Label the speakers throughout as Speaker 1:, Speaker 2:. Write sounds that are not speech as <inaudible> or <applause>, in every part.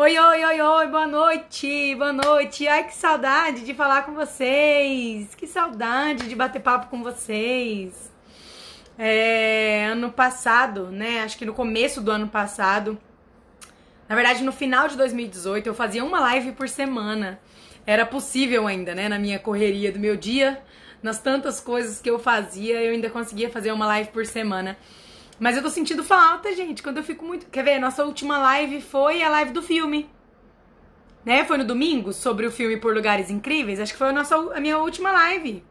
Speaker 1: Oi, oi, oi, oi, boa noite, boa noite. Ai, que saudade de falar com vocês. Que saudade de bater papo com vocês. É, ano passado, né? Acho que no começo do ano passado, na verdade, no final de 2018, eu fazia uma live por semana. Era possível ainda, né? Na minha correria do meu dia, nas tantas coisas que eu fazia, eu ainda conseguia fazer uma live por semana. Mas eu tô sentindo falta, gente, quando eu fico muito. Quer ver? Nossa última live foi a live do filme. Né? Foi no domingo, sobre o filme Por Lugares Incríveis. Acho que foi a, nossa, a minha última live.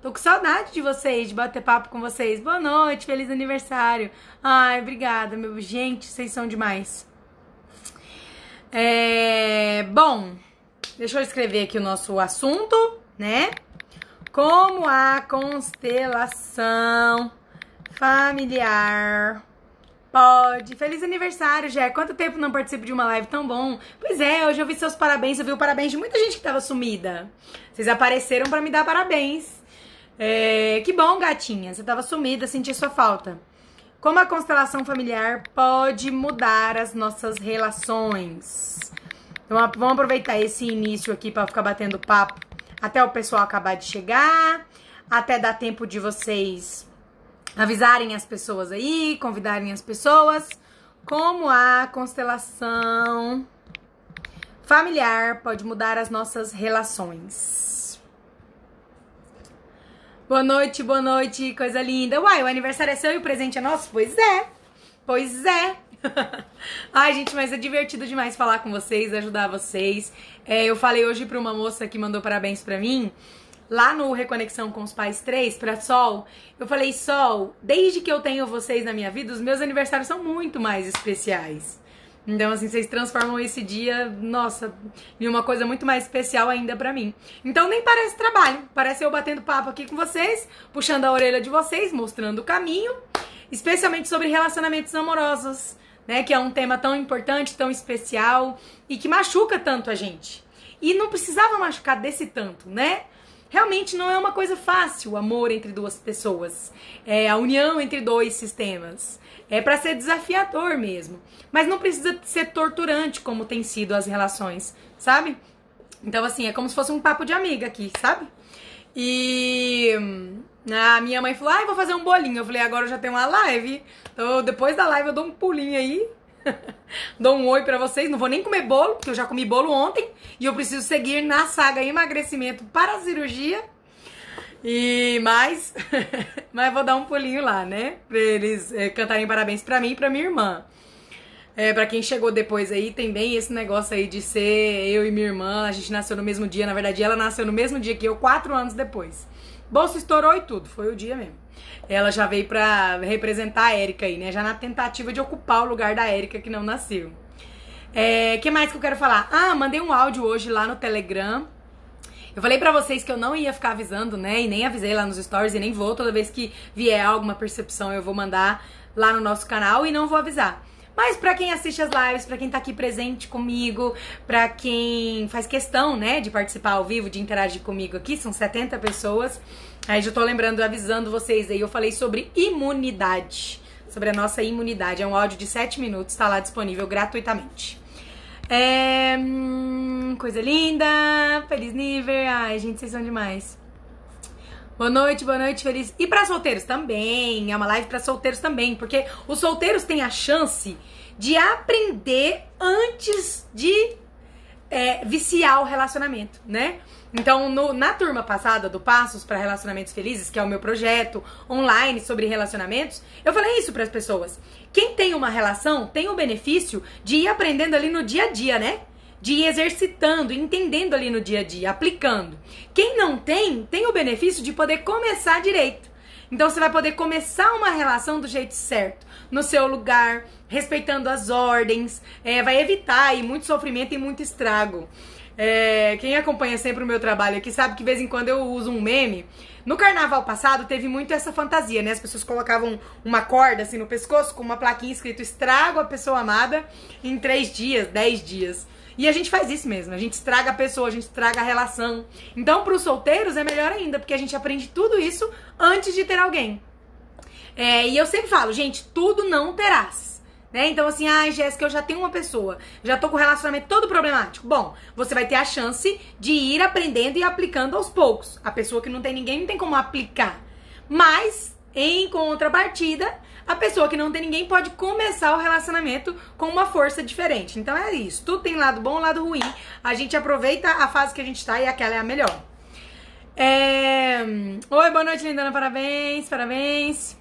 Speaker 1: Tô com saudade de vocês, de bater papo com vocês. Boa noite, feliz aniversário. Ai, obrigada, meu. Gente, vocês são demais. É. Bom, deixa eu escrever aqui o nosso assunto, né? Como a constelação familiar. Pode. Feliz aniversário, Jé. Quanto tempo não participo de uma live tão bom? Pois é, hoje eu vi seus parabéns, eu vi o parabéns de muita gente que tava sumida. Vocês apareceram para me dar parabéns. É, que bom, gatinha. Você tava sumida, senti sua falta. Como a constelação familiar pode mudar as nossas relações? Então, vamos aproveitar esse início aqui para ficar batendo papo até o pessoal acabar de chegar, até dar tempo de vocês avisarem as pessoas aí, convidarem as pessoas, como a constelação familiar pode mudar as nossas relações. Boa noite, boa noite, coisa linda. Uai, o aniversário é seu e o presente é nosso? Pois é, pois é. <laughs> Ai, gente, mas é divertido demais falar com vocês, ajudar vocês. É, eu falei hoje pra uma moça que mandou parabéns pra mim lá no Reconexão com os Pais 3 para Sol, eu falei: Sol, desde que eu tenho vocês na minha vida, os meus aniversários são muito mais especiais. Então, assim, vocês transformam esse dia, nossa, em uma coisa muito mais especial ainda para mim. Então, nem parece trabalho. Parece eu batendo papo aqui com vocês, puxando a orelha de vocês, mostrando o caminho, especialmente sobre relacionamentos amorosos, né? Que é um tema tão importante, tão especial e que machuca tanto a gente. E não precisava machucar desse tanto, né? Realmente não é uma coisa fácil o amor entre duas pessoas, é a união entre dois sistemas. É para ser desafiador mesmo, mas não precisa ser torturante como tem sido as relações, sabe? Então assim, é como se fosse um papo de amiga aqui, sabe? E a minha mãe falou: "Ai, ah, vou fazer um bolinho". Eu falei: "Agora eu já tenho uma live". Então, depois da live eu dou um pulinho aí <laughs> Dou um oi para vocês. Não vou nem comer bolo, porque eu já comi bolo ontem. E eu preciso seguir na saga emagrecimento para a cirurgia. E mais, <laughs> mas vou dar um pulinho lá, né? Pra eles é, cantarem parabéns para mim e pra minha irmã. É, para quem chegou depois aí, tem bem esse negócio aí de ser eu e minha irmã. A gente nasceu no mesmo dia. Na verdade, ela nasceu no mesmo dia que eu, quatro anos depois. Bolsa estourou e tudo. Foi o dia mesmo ela já veio pra representar a Érica aí, né? Já na tentativa de ocupar o lugar da Érica que não nasceu. É, que mais que eu quero falar? Ah, mandei um áudio hoje lá no Telegram. Eu falei para vocês que eu não ia ficar avisando, né? E nem avisei lá nos stories e nem vou. Toda vez que vier alguma percepção, eu vou mandar lá no nosso canal e não vou avisar. Mas para quem assiste as lives, para quem tá aqui presente comigo, para quem faz questão, né, de participar ao vivo, de interagir comigo aqui, são 70 pessoas. Aí já tô lembrando, avisando vocês aí, eu falei sobre imunidade, sobre a nossa imunidade. É um áudio de 7 minutos, tá lá disponível gratuitamente. É, hum, coisa linda, feliz nível. Ai, gente, vocês são demais. Boa noite, boa noite, feliz. E para solteiros também, é uma live para solteiros também, porque os solteiros têm a chance de aprender antes de é, viciar o relacionamento, né? Então, no, na turma passada do Passos para Relacionamentos Felizes, que é o meu projeto online sobre relacionamentos, eu falei isso para as pessoas. Quem tem uma relação tem o benefício de ir aprendendo ali no dia a dia, né? De ir exercitando, entendendo ali no dia a dia, aplicando. Quem não tem, tem o benefício de poder começar direito. Então você vai poder começar uma relação do jeito certo, no seu lugar, respeitando as ordens, é, vai evitar aí muito sofrimento e muito estrago. É, quem acompanha sempre o meu trabalho aqui sabe que de vez em quando eu uso um meme. No carnaval passado teve muito essa fantasia, né? As pessoas colocavam uma corda assim no pescoço com uma plaquinha escrito estrago a pessoa amada em três dias, dez dias. E a gente faz isso mesmo, a gente estraga a pessoa, a gente estraga a relação. Então, para os solteiros é melhor ainda, porque a gente aprende tudo isso antes de ter alguém. É, e eu sempre falo, gente, tudo não terás. Né? Então, assim, ah, Jéssica, eu já tenho uma pessoa, já tô com o relacionamento todo problemático. Bom, você vai ter a chance de ir aprendendo e aplicando aos poucos. A pessoa que não tem ninguém não tem como aplicar. Mas, em contrapartida, a pessoa que não tem ninguém pode começar o relacionamento com uma força diferente. Então é isso. Tudo tem lado bom lado ruim. A gente aproveita a fase que a gente tá e aquela é a melhor. É... Oi, boa noite, lindona. Parabéns, parabéns.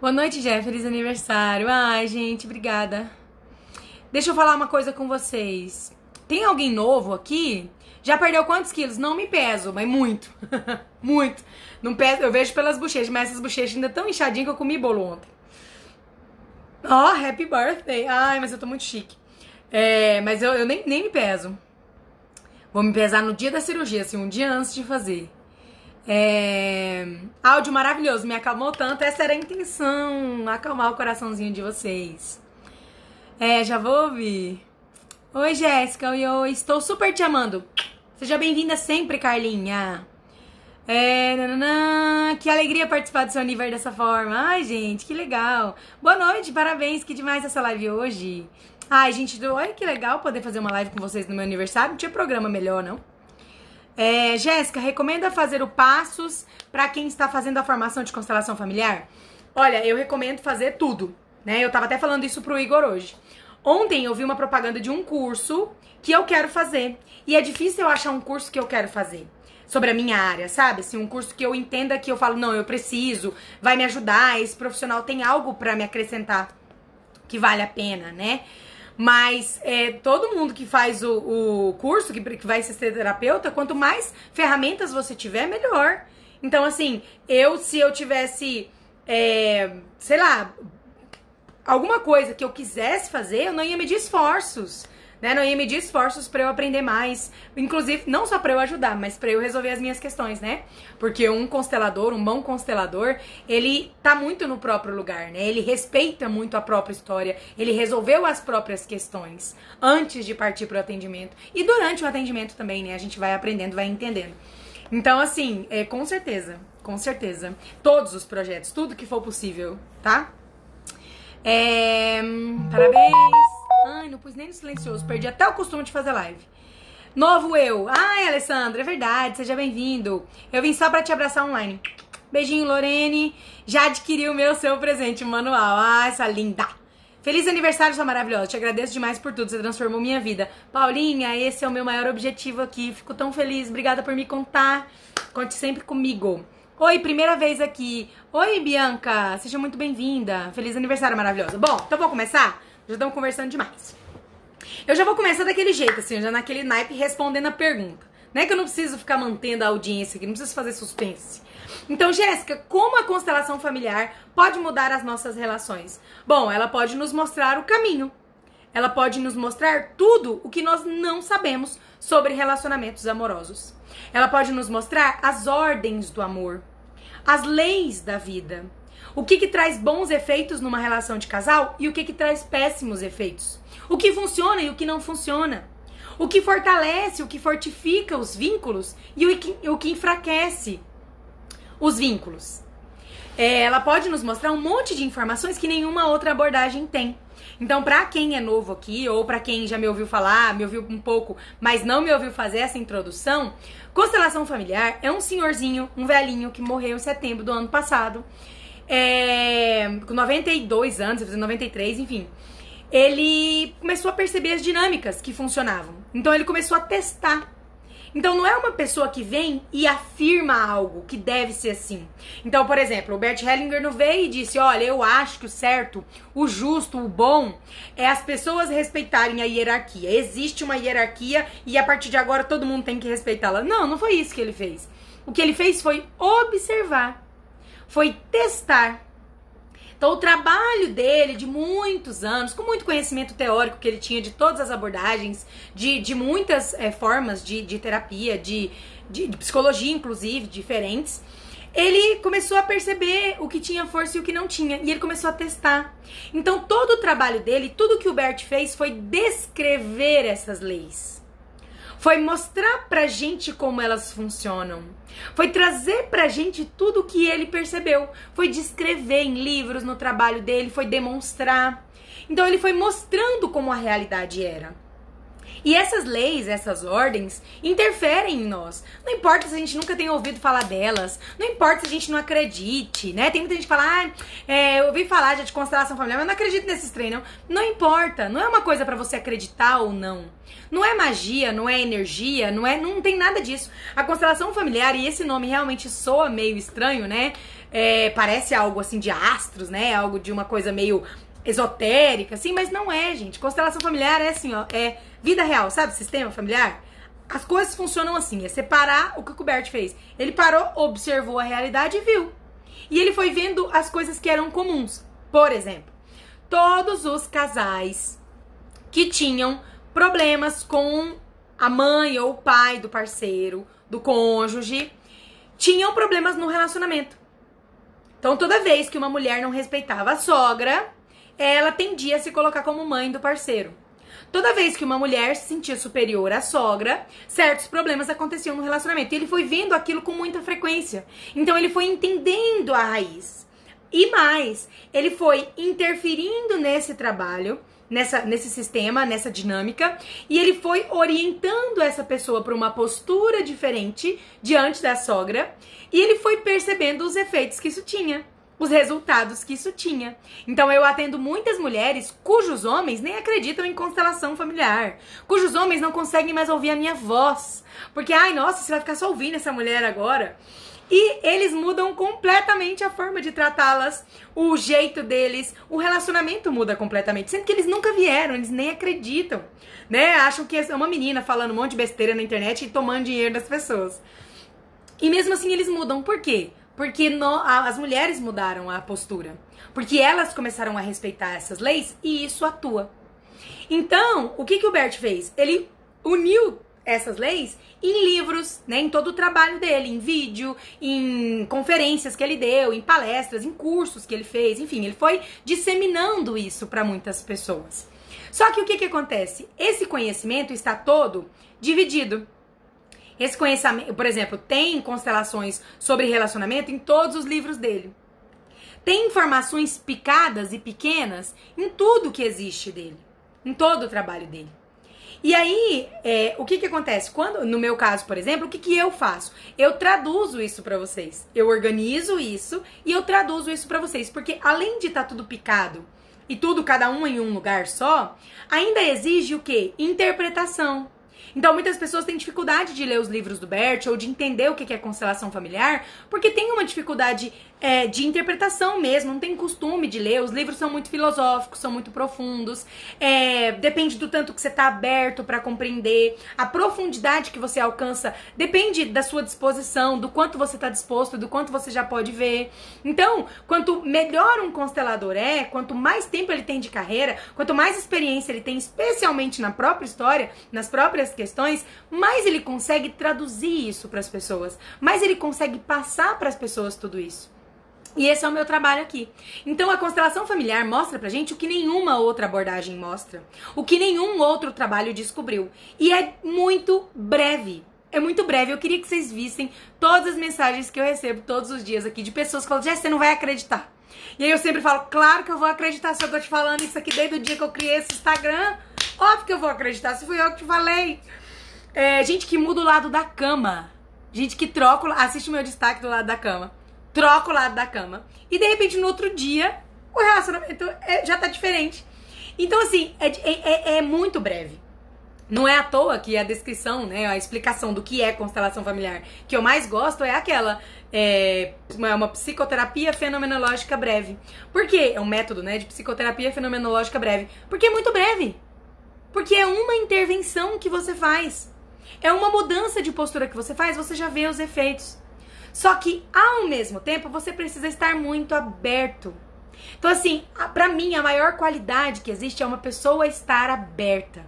Speaker 1: Boa noite, Jeff. Feliz aniversário. Ai, gente, obrigada. Deixa eu falar uma coisa com vocês. Tem alguém novo aqui? Já perdeu quantos quilos? Não me peso, mas muito. <laughs> muito. Não peso, eu vejo pelas bochechas, mas essas bochechas ainda tão inchadinhas que eu comi bolo ontem. Ó, oh, happy birthday. Ai, mas eu tô muito chique. É, mas eu, eu nem, nem me peso. Vou me pesar no dia da cirurgia, assim, um dia antes de fazer. É... Áudio maravilhoso, me acalmou tanto. Essa era a intenção, acalmar o coraçãozinho de vocês. É, já vou ouvir. Oi, Jéssica. Oi. Estou super te amando. Seja bem-vinda sempre, Carlinha. É, nananã, que alegria participar do seu aniversário dessa forma. Ai, gente, que legal. Boa noite, parabéns. Que demais essa live hoje. Ai, gente, olha que legal poder fazer uma live com vocês no meu aniversário. Não tinha programa melhor, não? É, Jéssica, recomenda fazer o passos para quem está fazendo a formação de constelação familiar? Olha, eu recomendo fazer tudo, né? Eu tava até falando isso pro Igor hoje. Ontem eu vi uma propaganda de um curso que eu quero fazer. E é difícil eu achar um curso que eu quero fazer sobre a minha área, sabe? Assim, um curso que eu entenda que eu falo, não, eu preciso, vai me ajudar, esse profissional tem algo para me acrescentar que vale a pena, né? Mas é, todo mundo que faz o, o curso, que, que vai ser terapeuta, quanto mais ferramentas você tiver, melhor. Então, assim, eu, se eu tivesse, é, sei lá, alguma coisa que eu quisesse fazer, eu não ia medir esforços né? Não ia medir esforços para eu aprender mais, inclusive não só para eu ajudar, mas para eu resolver as minhas questões, né? Porque um constelador, um bom constelador, ele tá muito no próprio lugar, né? Ele respeita muito a própria história, ele resolveu as próprias questões antes de partir pro atendimento e durante o atendimento também, né? A gente vai aprendendo, vai entendendo. Então, assim, é, com certeza, com certeza. Todos os projetos, tudo que for possível, tá? É, parabéns! Ai, não pus nem no silencioso. Perdi até o costume de fazer live. Novo eu. Ai, Alessandra, é verdade. Seja bem-vindo. Eu vim só pra te abraçar online. Beijinho, Lorene. Já adquiri o meu seu presente, manual. Ah, essa linda. Feliz aniversário, sua maravilhosa. Te agradeço demais por tudo. Você transformou minha vida. Paulinha, esse é o meu maior objetivo aqui. Fico tão feliz. Obrigada por me contar. Conte sempre comigo. Oi, primeira vez aqui. Oi, Bianca. Seja muito bem-vinda. Feliz aniversário, maravilhosa. Bom, então vamos começar? Já estamos conversando demais. Eu já vou começar daquele jeito, assim, já naquele naipe respondendo a pergunta. Não é que eu não preciso ficar mantendo a audiência aqui, não preciso fazer suspense. Então, Jéssica, como a constelação familiar pode mudar as nossas relações? Bom, ela pode nos mostrar o caminho. Ela pode nos mostrar tudo o que nós não sabemos sobre relacionamentos amorosos. Ela pode nos mostrar as ordens do amor, as leis da vida o que, que traz bons efeitos numa relação de casal e o que, que traz péssimos efeitos. O que funciona e o que não funciona. O que fortalece, o que fortifica os vínculos e o que, o que enfraquece os vínculos. É, ela pode nos mostrar um monte de informações que nenhuma outra abordagem tem. Então, para quem é novo aqui, ou para quem já me ouviu falar, me ouviu um pouco, mas não me ouviu fazer essa introdução, constelação familiar é um senhorzinho, um velhinho que morreu em setembro do ano passado é, com 92 anos, fazendo 93, enfim, ele começou a perceber as dinâmicas que funcionavam. Então ele começou a testar. Então não é uma pessoa que vem e afirma algo que deve ser assim. Então, por exemplo, o Bert Hellinger não veio e disse: Olha, eu acho que o certo, o justo, o bom é as pessoas respeitarem a hierarquia. Existe uma hierarquia e a partir de agora todo mundo tem que respeitá-la. Não, não foi isso que ele fez. O que ele fez foi observar foi testar. Então, o trabalho dele de muitos anos, com muito conhecimento teórico que ele tinha de todas as abordagens, de, de muitas é, formas de, de terapia, de, de, de psicologia, inclusive, diferentes, ele começou a perceber o que tinha força e o que não tinha. E ele começou a testar. Então, todo o trabalho dele, tudo que o Bert fez foi descrever essas leis foi mostrar pra gente como elas funcionam. Foi trazer pra gente tudo o que ele percebeu. Foi descrever em livros, no trabalho dele, foi demonstrar. Então ele foi mostrando como a realidade era. E essas leis, essas ordens, interferem em nós. Não importa se a gente nunca tenha ouvido falar delas, não importa se a gente não acredite, né? Tem muita gente que fala, ah, é, eu ouvi falar já de constelação familiar, mas não acredito nesses trem, não. Não importa, não é uma coisa para você acreditar ou não. Não é magia, não é energia, não é, não tem nada disso. A constelação familiar, e esse nome realmente soa meio estranho, né? É, parece algo assim de astros, né? Algo de uma coisa meio esotérica, assim, mas não é, gente. Constelação familiar é assim, ó, é vida real, sabe? Sistema familiar. As coisas funcionam assim, é separar o que o Kubert fez. Ele parou, observou a realidade e viu. E ele foi vendo as coisas que eram comuns. Por exemplo, todos os casais que tinham problemas com a mãe ou o pai do parceiro, do cônjuge, tinham problemas no relacionamento. Então, toda vez que uma mulher não respeitava a sogra, ela tendia a se colocar como mãe do parceiro. Toda vez que uma mulher se sentia superior à sogra, certos problemas aconteciam no relacionamento. E ele foi vendo aquilo com muita frequência. Então ele foi entendendo a raiz. E mais, ele foi interferindo nesse trabalho, nessa, nesse sistema, nessa dinâmica, e ele foi orientando essa pessoa para uma postura diferente diante da sogra, e ele foi percebendo os efeitos que isso tinha os resultados que isso tinha. Então eu atendo muitas mulheres cujos homens nem acreditam em constelação familiar, cujos homens não conseguem mais ouvir a minha voz, porque ai, nossa, você vai ficar só ouvindo essa mulher agora. E eles mudam completamente a forma de tratá-las, o jeito deles, o relacionamento muda completamente. Sendo que eles nunca vieram, eles nem acreditam, né? Acham que é uma menina falando um monte de besteira na internet e tomando dinheiro das pessoas. E mesmo assim eles mudam. Por quê? Porque no, as mulheres mudaram a postura. Porque elas começaram a respeitar essas leis e isso atua. Então, o que, que o Bert fez? Ele uniu essas leis em livros, né, em todo o trabalho dele, em vídeo, em conferências que ele deu, em palestras, em cursos que ele fez, enfim, ele foi disseminando isso para muitas pessoas. Só que o que, que acontece? Esse conhecimento está todo dividido. Esse conhecimento, por exemplo, tem constelações sobre relacionamento em todos os livros dele. Tem informações picadas e pequenas em tudo que existe dele, em todo o trabalho dele. E aí, é, o que que acontece? Quando, no meu caso, por exemplo, o que que eu faço? Eu traduzo isso para vocês. Eu organizo isso e eu traduzo isso para vocês, porque além de estar tá tudo picado e tudo cada um em um lugar só, ainda exige o quê? Interpretação. Então, muitas pessoas têm dificuldade de ler os livros do Bert ou de entender o que é constelação familiar, porque tem uma dificuldade é, de interpretação mesmo, não tem costume de ler. Os livros são muito filosóficos, são muito profundos. É, depende do tanto que você está aberto para compreender. A profundidade que você alcança depende da sua disposição, do quanto você está disposto, do quanto você já pode ver. Então, quanto melhor um constelador é, quanto mais tempo ele tem de carreira, quanto mais experiência ele tem, especialmente na própria história, nas próprias questões, mais ele consegue traduzir isso para as pessoas, mais ele consegue passar para as pessoas tudo isso. E esse é o meu trabalho aqui. Então a constelação familiar mostra pra gente o que nenhuma outra abordagem mostra, o que nenhum outro trabalho descobriu. E é muito breve. É muito breve. Eu queria que vocês vissem todas as mensagens que eu recebo todos os dias aqui de pessoas que falam: Jess, você não vai acreditar. E aí eu sempre falo: claro que eu vou acreditar se eu tô te falando isso aqui desde o dia que eu criei esse Instagram. Óbvio que eu vou acreditar, se fui eu que te falei. É, gente que muda o lado da cama. Gente que troca, assiste o meu destaque do lado da cama troca o lado da cama. E de repente, no outro dia, o relacionamento é, já tá diferente. Então, assim, é, é, é, muito breve. Não é à toa que a descrição, né, a explicação do que é constelação familiar que eu mais gosto é aquela. É uma psicoterapia fenomenológica breve. Por quê? É um método, né, de psicoterapia fenomenológica breve. Porque é muito breve. Porque é uma intervenção que você faz. É uma mudança de postura que você faz, você já vê os efeitos. Só que ao mesmo tempo você precisa estar muito aberto. Então assim, para mim a maior qualidade que existe é uma pessoa estar aberta.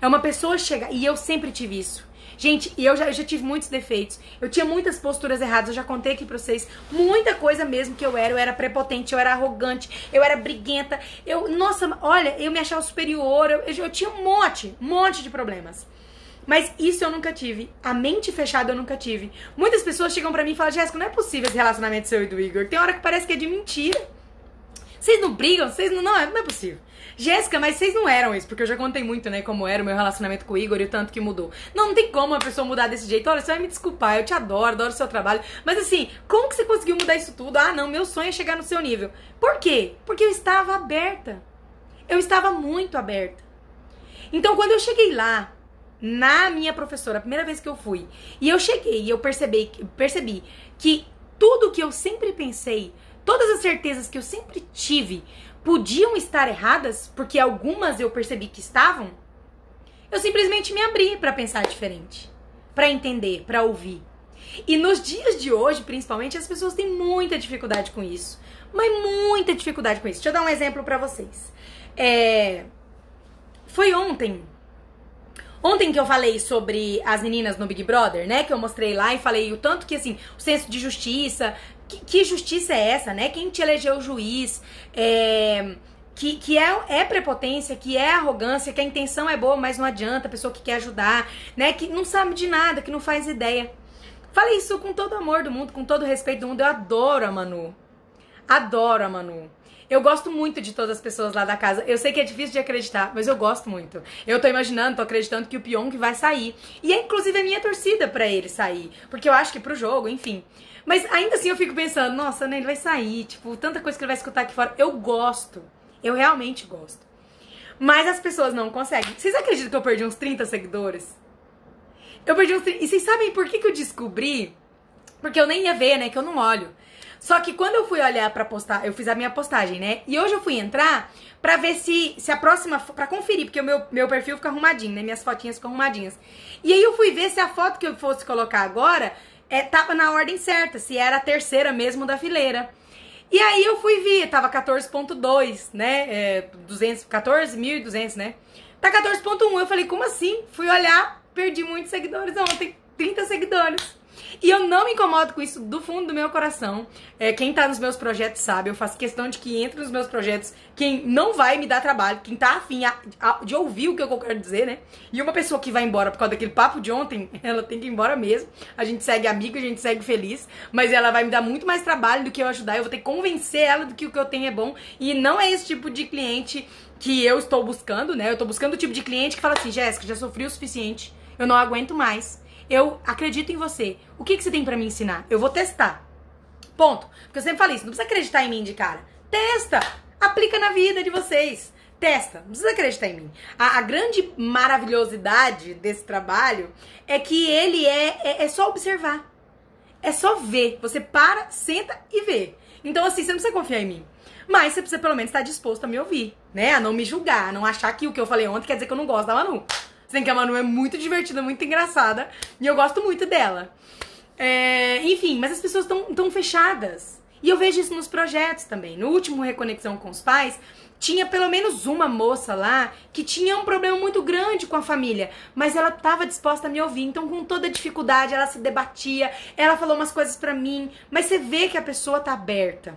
Speaker 1: É uma pessoa chegar e eu sempre tive isso. Gente, eu já, eu já tive muitos defeitos. Eu tinha muitas posturas erradas. Eu já contei aqui pra vocês. Muita coisa mesmo que eu era. Eu era prepotente, eu era arrogante, eu era briguenta. Eu, nossa, olha, eu me achava superior. Eu, eu, eu tinha um monte, um monte de problemas. Mas isso eu nunca tive. A mente fechada eu nunca tive. Muitas pessoas chegam para mim e falam: Jéssica, não é possível esse relacionamento seu e do Igor. Tem hora que parece que é de mentira. Vocês não brigam? Vocês não. Não, é, não é possível. Jéssica, mas vocês não eram isso, porque eu já contei muito, né, como era o meu relacionamento com o Igor e o tanto que mudou. Não, não tem como uma pessoa mudar desse jeito. Olha, você vai me desculpar, eu te adoro, adoro o seu trabalho. Mas assim, como que você conseguiu mudar isso tudo? Ah, não, meu sonho é chegar no seu nível. Por quê? Porque eu estava aberta. Eu estava muito aberta. Então, quando eu cheguei lá, na minha professora, a primeira vez que eu fui, e eu cheguei e eu percebi, percebi que tudo que eu sempre pensei, todas as certezas que eu sempre tive, podiam estar erradas, porque algumas eu percebi que estavam, eu simplesmente me abri para pensar diferente, para entender, para ouvir. E nos dias de hoje, principalmente, as pessoas têm muita dificuldade com isso. Mas muita dificuldade com isso. Deixa eu dar um exemplo para vocês. É... Foi ontem. Ontem que eu falei sobre as meninas no Big Brother, né? Que eu mostrei lá e falei o tanto que, assim, o senso de justiça, que, que justiça é essa, né? Quem te elegeu juiz? É, que, que é, é prepotência, que é arrogância, que a intenção é boa, mas não adianta, a pessoa que quer ajudar, né? Que não sabe de nada, que não faz ideia. Falei isso com todo amor do mundo, com todo respeito do mundo. Eu adoro a Manu. Adoro a Manu. Eu gosto muito de todas as pessoas lá da casa. Eu sei que é difícil de acreditar, mas eu gosto muito. Eu tô imaginando, tô acreditando que o Pyong vai sair. E é inclusive a minha torcida para ele sair. Porque eu acho que pro jogo, enfim. Mas ainda assim eu fico pensando, nossa, né, ele vai sair, tipo, tanta coisa que ele vai escutar aqui fora. Eu gosto. Eu realmente gosto. Mas as pessoas não conseguem. Vocês acreditam que eu perdi uns 30 seguidores? Eu perdi uns 30. E vocês sabem por que, que eu descobri? Porque eu nem ia ver, né? Que eu não olho. Só que quando eu fui olhar para postar, eu fiz a minha postagem, né? E hoje eu fui entrar pra ver se, se a próxima. pra conferir, porque o meu, meu perfil fica arrumadinho, né? Minhas fotinhas ficam arrumadinhas. E aí eu fui ver se a foto que eu fosse colocar agora é, tava na ordem certa, se era a terceira mesmo da fileira. E aí eu fui ver, tava 14.2, né? É, 200, 14.200, né? Tá 14.1. Eu falei, como assim? Fui olhar, perdi muitos seguidores ontem, 30 seguidores. E eu não me incomodo com isso do fundo do meu coração. É, quem tá nos meus projetos sabe, eu faço questão de que entre nos meus projetos quem não vai me dar trabalho, quem tá afim a, a, de ouvir o que eu quero dizer, né? E uma pessoa que vai embora por causa daquele papo de ontem, <laughs> ela tem que ir embora mesmo. A gente segue amigo, a gente segue feliz, mas ela vai me dar muito mais trabalho do que eu ajudar. Eu vou ter que convencer ela do que o que eu tenho é bom. E não é esse tipo de cliente que eu estou buscando, né? Eu tô buscando o tipo de cliente que fala assim, Jéssica, já sofri o suficiente, eu não aguento mais eu acredito em você. O que, que você tem para me ensinar? Eu vou testar. Ponto. Porque eu sempre falei isso, não precisa acreditar em mim de cara. Testa! Aplica na vida de vocês. Testa, não precisa acreditar em mim. A, a grande maravilhosidade desse trabalho é que ele é, é, é só observar. É só ver. Você para, senta e vê. Então, assim, você não precisa confiar em mim. Mas você precisa pelo menos estar disposto a me ouvir, né? A não me julgar, a não achar que o que eu falei ontem quer dizer que eu não gosto da Manu. Que a Manu é muito divertida, muito engraçada. E eu gosto muito dela. É, enfim, mas as pessoas estão tão fechadas. E eu vejo isso nos projetos também. No último Reconexão com os Pais, tinha pelo menos uma moça lá que tinha um problema muito grande com a família, mas ela estava disposta a me ouvir. Então, com toda dificuldade, ela se debatia, ela falou umas coisas para mim, mas você vê que a pessoa tá aberta.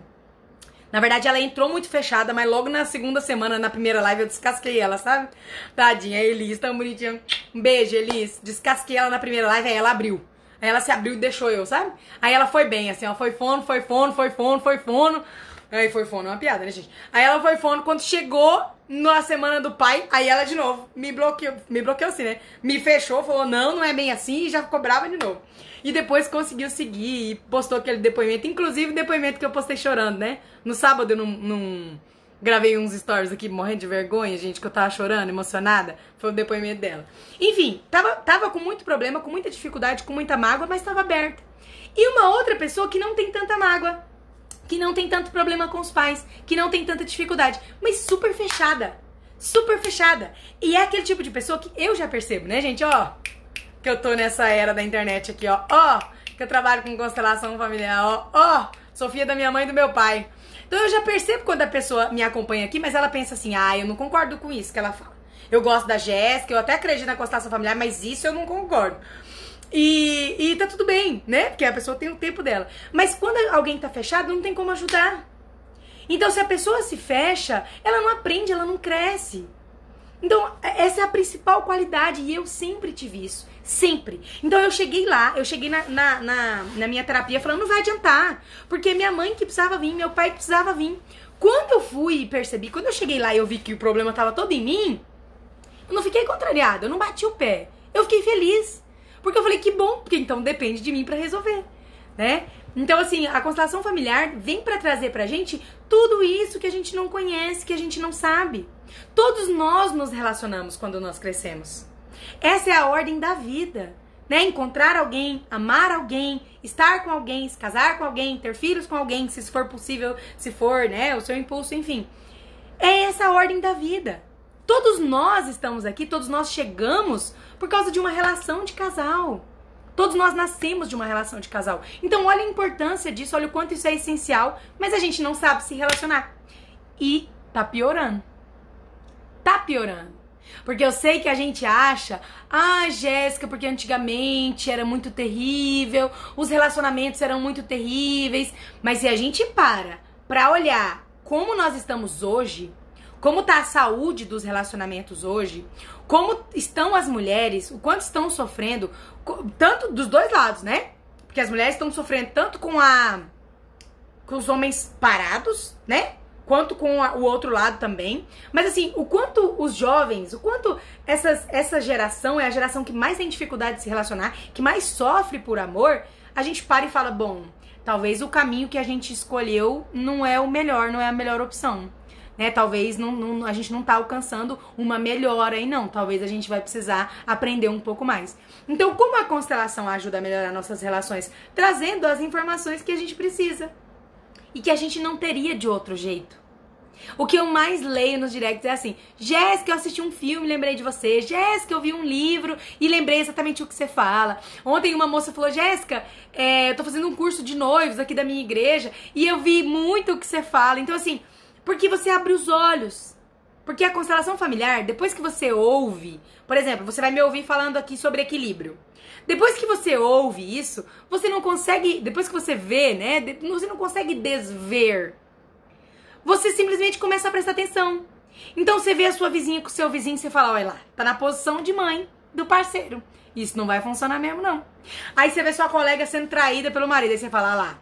Speaker 1: Na verdade, ela entrou muito fechada, mas logo na segunda semana, na primeira live, eu descasquei ela, sabe? Tadinha, Elis, tão bonitinha. Um beijo, Elis. Descasquei ela na primeira live, aí ela abriu. Aí ela se abriu e deixou eu, sabe? Aí ela foi bem, assim, ó, foi fono, foi fono, foi fono, foi fono. Aí foi fono, é uma piada, né, gente? Aí ela foi fono, quando chegou na semana do pai, aí ela de novo me bloqueou, me bloqueou assim, né? Me fechou, falou, não, não é bem assim, e já ficou brava de novo. E depois conseguiu seguir e postou aquele depoimento, inclusive o depoimento que eu postei chorando, né? No sábado eu não, não gravei uns stories aqui morrendo de vergonha, gente, que eu tava chorando, emocionada. Foi o depoimento dela. Enfim, tava, tava com muito problema, com muita dificuldade, com muita mágoa, mas tava aberta. E uma outra pessoa que não tem tanta mágoa, que não tem tanto problema com os pais, que não tem tanta dificuldade, mas super fechada. Super fechada. E é aquele tipo de pessoa que eu já percebo, né, gente? Ó, que eu tô nessa era da internet aqui, ó. Ó, que eu trabalho com constelação familiar, ó. Ó, Sofia da minha mãe e do meu pai. Então eu já percebo quando a pessoa me acompanha aqui, mas ela pensa assim: "Ah, eu não concordo com isso que ela fala. Eu gosto da Jéssica, eu até acredito na constelação familiar, mas isso eu não concordo." E, e tá tudo bem, né? Porque a pessoa tem o tempo dela. Mas quando alguém tá fechado, não tem como ajudar. Então, se a pessoa se fecha, ela não aprende, ela não cresce. Então, essa é a principal qualidade e eu sempre tive isso. Sempre. Então eu cheguei lá, eu cheguei na, na, na, na minha terapia falando, não vai adiantar. Porque minha mãe que precisava vir, meu pai precisava vir. Quando eu fui e percebi, quando eu cheguei lá e eu vi que o problema tava todo em mim, eu não fiquei contrariada, eu não bati o pé. Eu fiquei feliz. Porque eu falei, que bom, porque então depende de mim para resolver, né? Então, assim, a constelação familiar vem para trazer pra gente tudo isso que a gente não conhece, que a gente não sabe. Todos nós nos relacionamos quando nós crescemos. Essa é a ordem da vida, né? Encontrar alguém, amar alguém, estar com alguém, se casar com alguém, ter filhos com alguém, se for possível, se for, né, o seu impulso, enfim. É essa a ordem da vida. Todos nós estamos aqui, todos nós chegamos por causa de uma relação de casal. Todos nós nascemos de uma relação de casal. Então, olha a importância disso, olha o quanto isso é essencial, mas a gente não sabe se relacionar. E tá piorando. Tá piorando. Porque eu sei que a gente acha, ah, Jéssica, porque antigamente era muito terrível, os relacionamentos eram muito terríveis, mas se a gente para pra olhar como nós estamos hoje, como tá a saúde dos relacionamentos hoje, como estão as mulheres, o quanto estão sofrendo, tanto dos dois lados, né? Porque as mulheres estão sofrendo tanto com a com os homens parados, né? Quanto com a, o outro lado também. Mas assim, o quanto os jovens, o quanto essas, essa geração é a geração que mais tem dificuldade de se relacionar, que mais sofre por amor, a gente para e fala, bom, talvez o caminho que a gente escolheu não é o melhor, não é a melhor opção né? Talvez não, não, a gente não tá alcançando uma melhora aí, não. Talvez a gente vai precisar aprender um pouco mais. Então, como a constelação ajuda a melhorar nossas relações? Trazendo as informações que a gente precisa e que a gente não teria de outro jeito. O que eu mais leio nos directs é assim: Jéssica, eu assisti um filme lembrei de você. Jéssica, eu vi um livro e lembrei exatamente o que você fala. Ontem uma moça falou: Jéssica, é, eu tô fazendo um curso de noivos aqui da minha igreja e eu vi muito o que você fala. Então, assim, porque você abre os olhos. Porque a constelação familiar, depois que você ouve, por exemplo, você vai me ouvir falando aqui sobre equilíbrio. Depois que você ouve isso, você não consegue, depois que você vê, né, você não consegue desver. Você simplesmente começa a prestar atenção. Então você vê a sua vizinha com o seu vizinho e você fala, olha lá, tá na posição de mãe do parceiro. Isso não vai funcionar mesmo, não. Aí você vê sua colega sendo traída pelo marido, aí você fala, lá,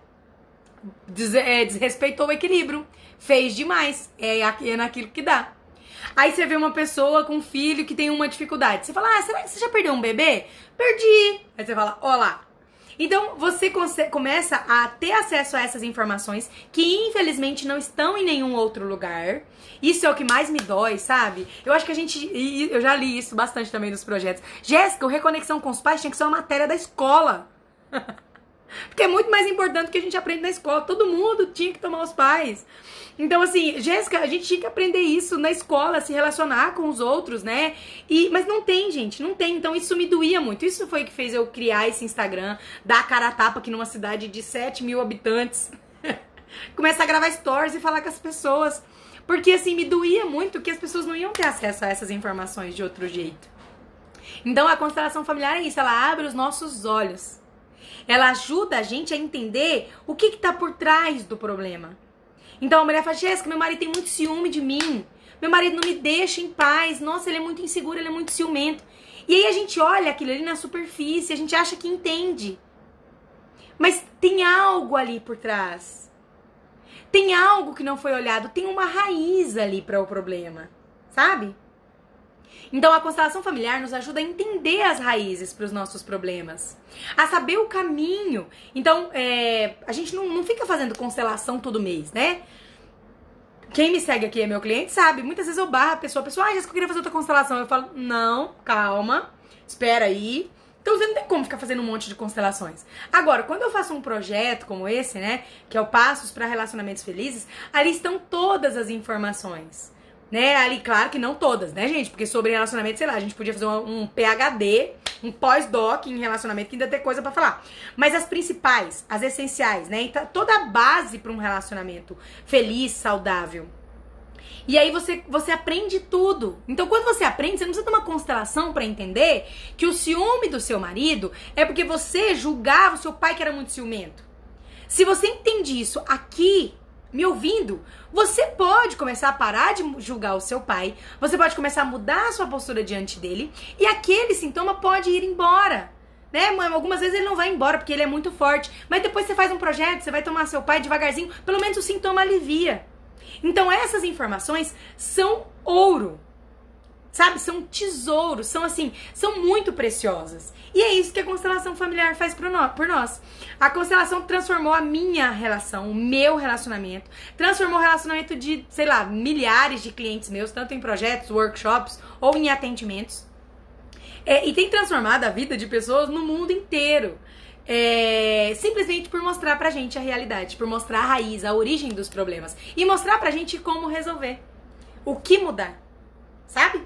Speaker 1: des, é, desrespeitou o equilíbrio, fez demais, é, é naquilo que dá. Aí você vê uma pessoa com um filho que tem uma dificuldade. Você fala, ah, será que você já perdeu um bebê? Perdi. Aí você fala, ó lá. Então você começa a ter acesso a essas informações que infelizmente não estão em nenhum outro lugar. Isso é o que mais me dói, sabe? Eu acho que a gente. Eu já li isso bastante também nos projetos. Jéssica, o Reconexão com os Pais tinha que ser uma matéria da escola. <laughs> Porque é muito mais importante que a gente aprende na escola. Todo mundo tinha que tomar os pais. Então, assim, Jéssica, a gente tinha que aprender isso na escola, se relacionar com os outros, né? E, mas não tem, gente, não tem. Então, isso me doía muito. Isso foi o que fez eu criar esse Instagram, dar a cara a tapa aqui numa cidade de 7 mil habitantes. <laughs> Começar a gravar stories e falar com as pessoas. Porque, assim, me doía muito que as pessoas não iam ter acesso a essas informações de outro jeito. Então, a constelação familiar é isso, ela abre os nossos olhos ela ajuda a gente a entender o que está por trás do problema. Então a mulher fala, Jéssica, meu marido tem muito ciúme de mim. Meu marido não me deixa em paz. Nossa, ele é muito inseguro, ele é muito ciumento. E aí a gente olha aquilo ali na superfície, a gente acha que entende. Mas tem algo ali por trás. Tem algo que não foi olhado, tem uma raiz ali para o problema, sabe? Então a constelação familiar nos ajuda a entender as raízes para os nossos problemas, a saber o caminho. Então é, a gente não, não fica fazendo constelação todo mês, né? Quem me segue aqui é meu cliente, sabe? Muitas vezes eu barro a pessoa, a pessoa, ah, Jéssica, eu queria fazer outra constelação. Eu falo, não, calma, espera aí. Então você não tem como ficar fazendo um monte de constelações. Agora, quando eu faço um projeto como esse, né, que é o Passos para Relacionamentos Felizes, ali estão todas as informações né? Ali, claro que não todas, né, gente? Porque sobre relacionamento, sei lá, a gente podia fazer um, um PhD, um pós-doc em relacionamento, que ainda tem coisa para falar. Mas as principais, as essenciais, né? Então, toda a base para um relacionamento feliz, saudável. E aí você, você aprende tudo. Então, quando você aprende, você não precisa ter uma constelação para entender que o ciúme do seu marido é porque você julgava o seu pai que era muito ciumento. Se você entende isso aqui, me ouvindo, você pode começar a parar de julgar o seu pai, você pode começar a mudar a sua postura diante dele e aquele sintoma pode ir embora. Né? Algumas vezes ele não vai embora porque ele é muito forte, mas depois você faz um projeto, você vai tomar seu pai devagarzinho, pelo menos o sintoma alivia. Então essas informações são ouro. Sabe? São tesouros, são assim, são muito preciosas. E é isso que a constelação familiar faz por nós. A constelação transformou a minha relação, o meu relacionamento, transformou o relacionamento de, sei lá, milhares de clientes meus, tanto em projetos, workshops ou em atendimentos. É, e tem transformado a vida de pessoas no mundo inteiro. É, simplesmente por mostrar pra gente a realidade, por mostrar a raiz, a origem dos problemas e mostrar pra gente como resolver. O que mudar, sabe?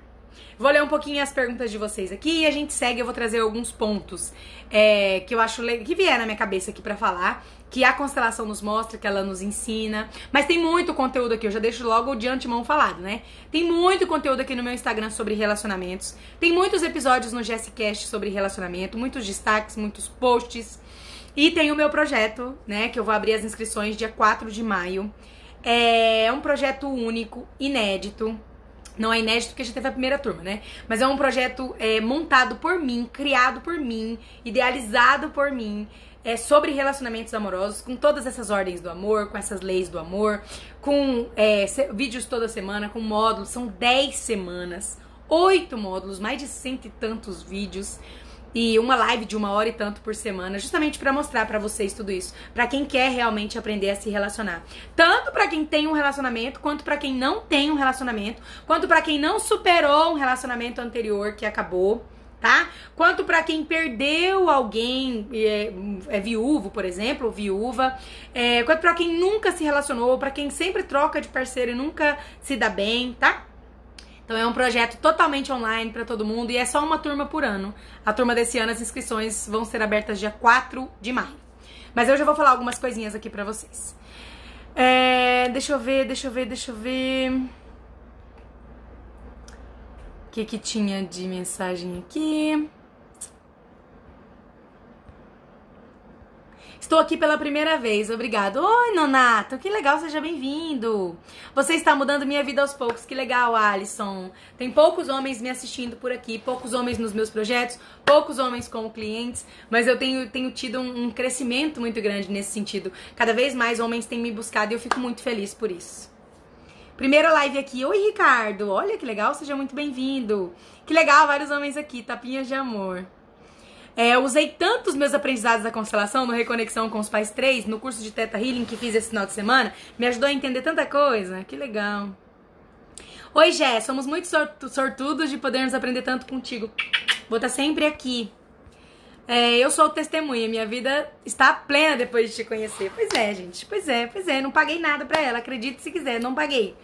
Speaker 1: Vou ler um pouquinho as perguntas de vocês aqui e a gente segue. Eu vou trazer alguns pontos é, que eu acho que vier na minha cabeça aqui para falar. Que a constelação nos mostra, que ela nos ensina. Mas tem muito conteúdo aqui, eu já deixo logo de antemão falado, né? Tem muito conteúdo aqui no meu Instagram sobre relacionamentos. Tem muitos episódios no Jessicast sobre relacionamento, muitos destaques, muitos posts. E tem o meu projeto, né? Que eu vou abrir as inscrições dia 4 de maio. É um projeto único, inédito não é inédito porque já teve a primeira turma, né? Mas é um projeto é, montado por mim, criado por mim, idealizado por mim. É sobre relacionamentos amorosos, com todas essas ordens do amor, com essas leis do amor, com é, vídeos toda semana, com módulos, são 10 semanas, oito módulos, mais de cento e tantos vídeos e uma live de uma hora e tanto por semana, justamente para mostrar para vocês tudo isso, para quem quer realmente aprender a se relacionar, tanto para quem tem um relacionamento, quanto para quem não tem um relacionamento, quanto para quem não superou um relacionamento anterior que acabou, tá? Quanto para quem perdeu alguém, é, é, viúvo, por exemplo, ou viúva, é, quanto para quem nunca se relacionou, para quem sempre troca de parceiro e nunca se dá bem, tá? Então é um projeto totalmente online para todo mundo e é só uma turma por ano. A turma desse ano, as inscrições vão ser abertas dia 4 de maio. Mas eu já vou falar algumas coisinhas aqui pra vocês. É, deixa eu ver, deixa eu ver, deixa eu ver. O que que tinha de mensagem aqui? Estou aqui pela primeira vez, obrigado. Oi, Nonato, que legal, seja bem-vindo. Você está mudando minha vida aos poucos, que legal, Alisson. Tem poucos homens me assistindo por aqui, poucos homens nos meus projetos, poucos homens como clientes, mas eu tenho, tenho tido um, um crescimento muito grande nesse sentido. Cada vez mais homens têm me buscado e eu fico muito feliz por isso. Primeira live aqui. Oi, Ricardo. Olha que legal, seja muito bem-vindo. Que legal, vários homens aqui, tapinhas de amor. É, usei tantos meus aprendizados da constelação no Reconexão com os Pais 3, no curso de Teta Healing que fiz esse final de semana, me ajudou a entender tanta coisa. Que legal. Oi, Jé, somos muito sortudos de podermos aprender tanto contigo. Vou estar sempre aqui. É, eu sou testemunha, minha vida está plena depois de te conhecer. Pois é, gente, pois é, pois é. Não paguei nada pra ela, acredite se quiser, não paguei.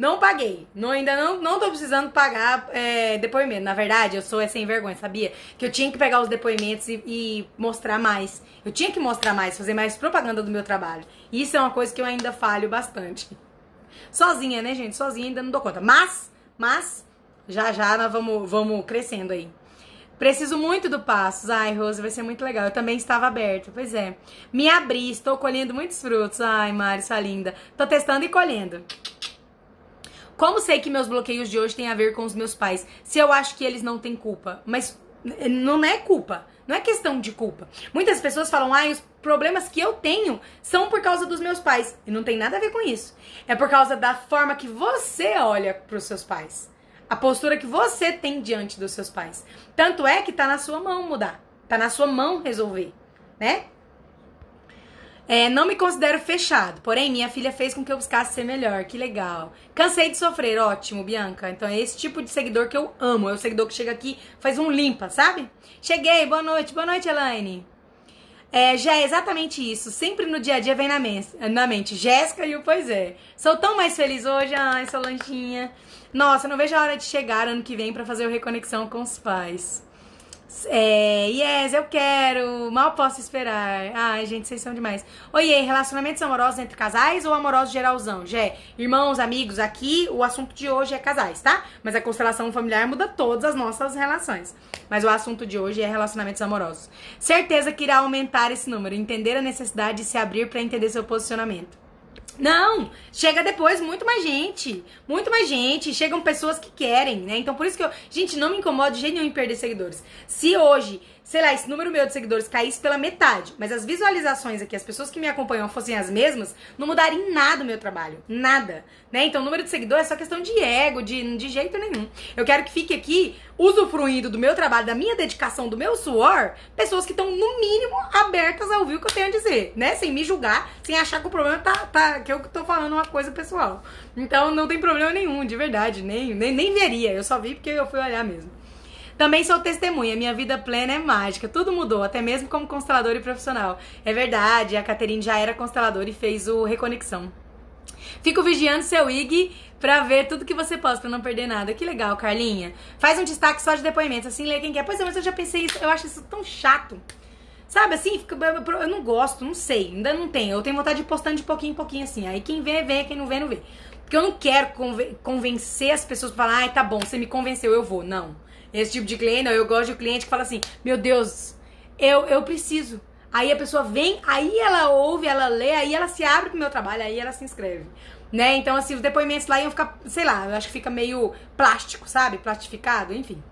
Speaker 1: Não paguei. Não, ainda não, não tô precisando pagar é, depoimento. Na verdade, eu sou é sem vergonha, sabia? Que eu tinha que pegar os depoimentos e, e, mostrar mais. Eu tinha que mostrar mais, fazer mais propaganda do meu trabalho. Isso é uma coisa que eu ainda falho bastante. Sozinha, né, gente? Sozinha ainda não dou conta. Mas, mas, já já nós vamos, vamos crescendo aí. Preciso muito do Passos. Ai, Rose, vai ser muito legal. Eu também estava aberta. Pois é. Me abri, estou colhendo muitos frutos. Ai, Mari, sua linda. Tô testando e colhendo. Como sei que meus bloqueios de hoje têm a ver com os meus pais? Se eu acho que eles não têm culpa. Mas não é culpa. Não é questão de culpa. Muitas pessoas falam, ah, os problemas que eu tenho são por causa dos meus pais. E não tem nada a ver com isso. É por causa da forma que você olha para os seus pais. A postura que você tem diante dos seus pais. Tanto é que tá na sua mão mudar. Tá na sua mão resolver, né? É, não me considero fechado, porém minha filha fez com que eu buscasse ser melhor. Que legal. Cansei de sofrer, ótimo, Bianca. Então é esse tipo de seguidor que eu amo. É o seguidor que chega aqui, faz um limpa, sabe? Cheguei, boa noite, boa noite, Elaine. É, já é exatamente isso. Sempre no dia a dia vem na, na mente. Jéssica e o Pois é. Sou tão mais feliz hoje. Ai, Solanginha. Nossa, não vejo a hora de chegar ano que vem para fazer o Reconexão com os pais. É, yes, eu quero. Mal posso esperar. Ai, gente, vocês são demais. Oiê, relacionamentos amorosos entre casais ou amorosos geralzão? Jé, irmãos, amigos, aqui o assunto de hoje é casais, tá? Mas a constelação familiar muda todas as nossas relações. Mas o assunto de hoje é relacionamentos amorosos. Certeza que irá aumentar esse número. Entender a necessidade de se abrir para entender seu posicionamento. Não, chega depois muito mais gente, muito mais gente, chegam pessoas que querem, né? Então por isso que eu, gente, não me incomoda de jeito nenhum em perder seguidores. Se hoje sei lá, esse número meu de seguidores caísse pela metade, mas as visualizações aqui, as pessoas que me acompanham fossem as mesmas, não mudaria em nada o meu trabalho. Nada. Né? Então, o número de seguidores é só questão de ego, de, de jeito nenhum. Eu quero que fique aqui, usufruindo do meu trabalho, da minha dedicação, do meu suor, pessoas que estão, no mínimo, abertas a ouvir o que eu tenho a dizer, né? Sem me julgar, sem achar que o problema tá, tá que eu tô falando uma coisa pessoal. Então, não tem problema nenhum, de verdade. Nem, nem, nem veria. Eu só vi porque eu fui olhar mesmo. Também sou testemunha, minha vida plena é mágica, tudo mudou, até mesmo como constelador e profissional. É verdade, a Caterine já era consteladora e fez o Reconexão. Fico vigiando seu IG pra ver tudo que você posta, pra não perder nada. Que legal, Carlinha. Faz um destaque só de depoimentos, assim, lê quem quer. Pois é, mas eu já pensei isso, eu acho isso tão chato. Sabe, assim, eu não gosto, não sei, ainda não tenho. Eu tenho vontade de ir postando de pouquinho em pouquinho, assim. Aí quem vê, vê, quem não vê, não vê. Porque eu não quero convencer as pessoas pra falar, ai, tá bom, você me convenceu, eu vou. Não. Esse tipo de cliente, não, eu gosto de cliente que fala assim: Meu Deus, eu, eu preciso. Aí a pessoa vem, aí ela ouve, ela lê, aí ela se abre pro meu trabalho, aí ela se inscreve. Né? Então, assim, os depoimentos lá iam ficar, sei lá, eu acho que fica meio plástico, sabe? Plastificado, enfim.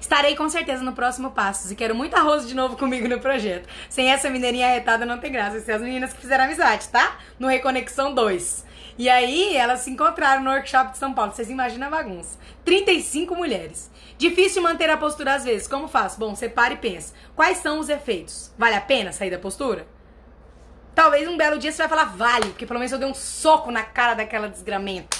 Speaker 1: Estarei com certeza no próximo Passos e quero muito arroz de novo comigo no projeto. Sem essa mineirinha arretada não tem graça. Essas meninas que fizeram amizade, tá? No Reconexão 2. E aí, elas se encontraram no workshop de São Paulo. Vocês imaginam a bagunça. 35 mulheres. Difícil manter a postura às vezes. Como faço? Bom, para e pensa. Quais são os efeitos? Vale a pena sair da postura? Talvez um belo dia você vai falar vale, porque pelo menos eu dei um soco na cara daquela desgramenta.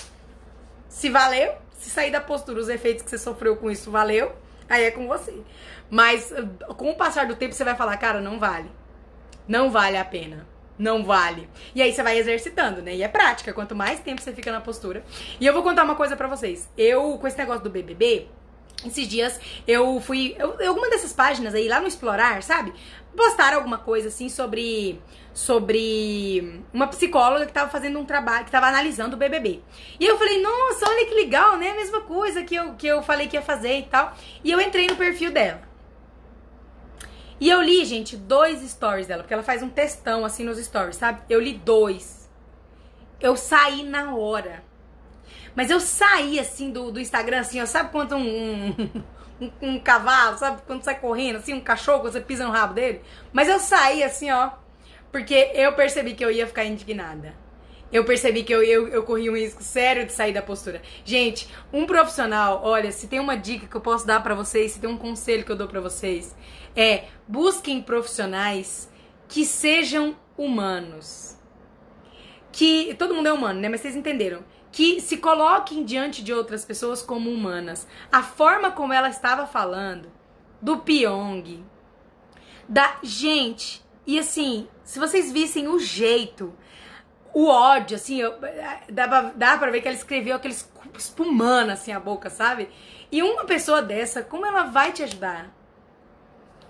Speaker 1: Se valeu, se sair da postura, os efeitos que você sofreu com isso valeu, aí é com você. Mas com o passar do tempo você vai falar, cara, não vale. Não vale a pena não vale. E aí você vai exercitando, né? E é prática, quanto mais tempo você fica na postura. E eu vou contar uma coisa para vocês. Eu, com esse negócio do BBB, esses dias eu fui. Eu, alguma dessas páginas aí, lá no Explorar, sabe? Postaram alguma coisa assim sobre. Sobre uma psicóloga que tava fazendo um trabalho, que tava analisando o BBB. E eu falei, nossa, olha que legal, né? A mesma coisa que eu, que eu falei que ia fazer e tal. E eu entrei no perfil dela. E eu li, gente, dois stories dela, porque ela faz um textão assim nos stories, sabe? Eu li dois. Eu saí na hora. Mas eu saí assim do, do Instagram, assim, ó, sabe quanto um, um, um, cavalo, sabe? Quando sai correndo, assim, um cachorro, você pisa no rabo dele. Mas eu saí assim, ó, porque eu percebi que eu ia ficar indignada. Eu percebi que eu, eu, eu corri um risco sério de sair da postura. Gente, um profissional, olha, se tem uma dica que eu posso dar para vocês, se tem um conselho que eu dou para vocês, é busquem profissionais que sejam humanos. Que todo mundo é humano, né? Mas vocês entenderam que se coloquem diante de outras pessoas como humanas. A forma como ela estava falando do Pyong, da gente, e assim, se vocês vissem o jeito, o ódio, assim, eu, dá, dá pra ver que ela escreveu aqueles espumando assim a boca, sabe? E uma pessoa dessa, como ela vai te ajudar?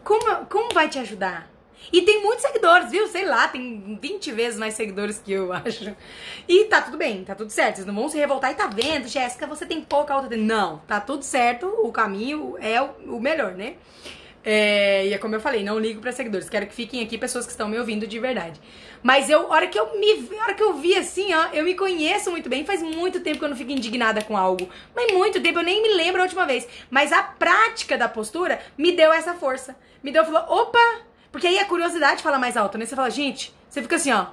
Speaker 1: Como, como vai te ajudar? E tem muitos seguidores, viu? Sei lá, tem 20 vezes mais seguidores que eu, <laughs> acho. E tá tudo bem, tá tudo certo. Vocês não vão se revoltar e tá vendo, Jéssica, você tem pouca outra. Não, tá tudo certo, o caminho é o, melhor, né? É, e é como eu falei, não ligo para seguidores. Quero que fiquem aqui pessoas que estão me ouvindo de verdade. Mas eu, hora que eu me, hora que eu vi assim, ó, eu me conheço muito bem. Faz muito tempo que eu não fico indignada com algo. Mas muito tempo, eu nem me lembro a última vez. Mas a prática da postura me deu essa força. Me deu, falou, opa, porque aí a curiosidade fala mais alto, né? Você fala, gente, você fica assim, ó.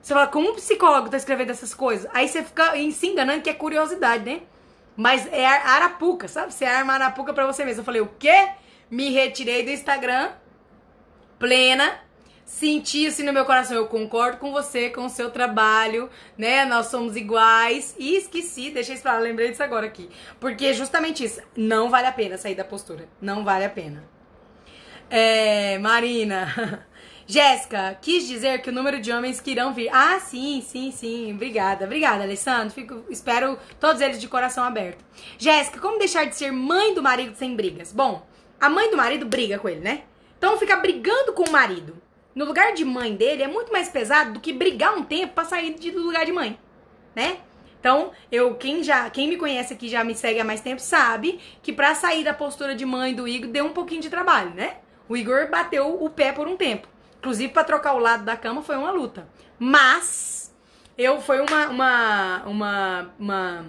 Speaker 1: Você fala, como um psicólogo tá escrevendo essas coisas? Aí você fica se enganando que é curiosidade, né? Mas é arapuca, sabe? Você arma arapuca pra você mesmo. Eu falei, o quê? Me retirei do Instagram, plena, senti assim no meu coração, eu concordo com você, com o seu trabalho, né? Nós somos iguais. E esqueci, isso pra lá, lembrei disso agora aqui. Porque justamente isso, não vale a pena sair da postura. Não vale a pena. É, Marina. <laughs> Jéssica, quis dizer que o número de homens que irão vir. Ah, sim, sim, sim. Obrigada. Obrigada, Alessandro. Fico, espero todos eles de coração aberto. Jéssica, como deixar de ser mãe do marido sem brigas? Bom, a mãe do marido briga com ele, né? Então fica brigando com o marido. No lugar de mãe dele é muito mais pesado do que brigar um tempo pra sair do lugar de mãe, né? Então, eu quem já, quem me conhece aqui já me segue há mais tempo sabe que para sair da postura de mãe do Igor deu um pouquinho de trabalho, né? O Igor bateu o pé por um tempo. Inclusive, para trocar o lado da cama foi uma luta. Mas eu foi uma, uma, uma, uma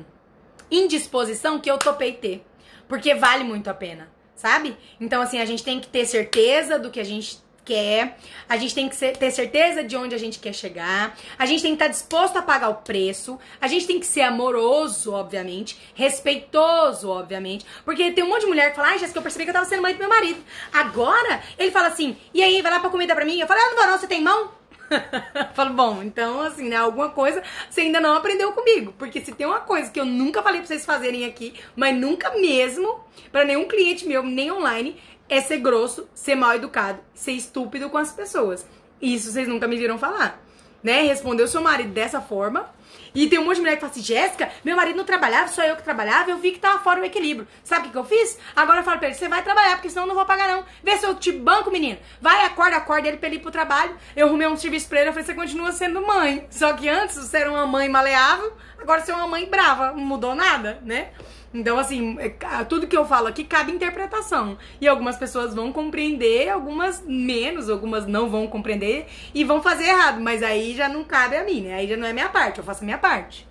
Speaker 1: indisposição que eu topei ter. Porque vale muito a pena. sabe? Então, assim, a gente tem que ter certeza do que a gente quer, a gente tem que ser, ter certeza de onde a gente quer chegar, a gente tem que estar disposto a pagar o preço, a gente tem que ser amoroso, obviamente, respeitoso, obviamente, porque tem um monte de mulher que fala, ai, Jéssica, eu percebi que eu tava sendo mãe do meu marido. Agora, ele fala assim, e aí, vai lá pra comida pra mim? Eu falo, ah, não não, você tem mão? <laughs> Falo, bom, então assim, né? Alguma coisa você ainda não aprendeu comigo. Porque se tem uma coisa que eu nunca falei pra vocês fazerem aqui, mas nunca mesmo, para nenhum cliente meu, nem online, é ser grosso, ser mal educado, ser estúpido com as pessoas. Isso vocês nunca me viram falar. Né? Respondeu seu marido dessa forma. E tem um monte de mulher que fala assim: Jéssica, meu marido não trabalhava, só eu que trabalhava, eu vi que tava fora o equilíbrio. Sabe o que, que eu fiz? Agora eu falo pra ele: você vai trabalhar, porque senão eu não vou pagar, não. Vê se eu te banco, menino. Vai, acorda, acorda ele pra ele ir pro trabalho. Eu arrumei um serviço pra ele, eu falei: você continua sendo mãe. Só que antes você era uma mãe maleável, agora você é uma mãe brava. Não mudou nada, né? Então, assim, é, tudo que eu falo aqui cabe interpretação. E algumas pessoas vão compreender, algumas menos, algumas não vão compreender e vão fazer errado. Mas aí já não cabe a mim, né? Aí já não é minha parte, eu faço a minha parte.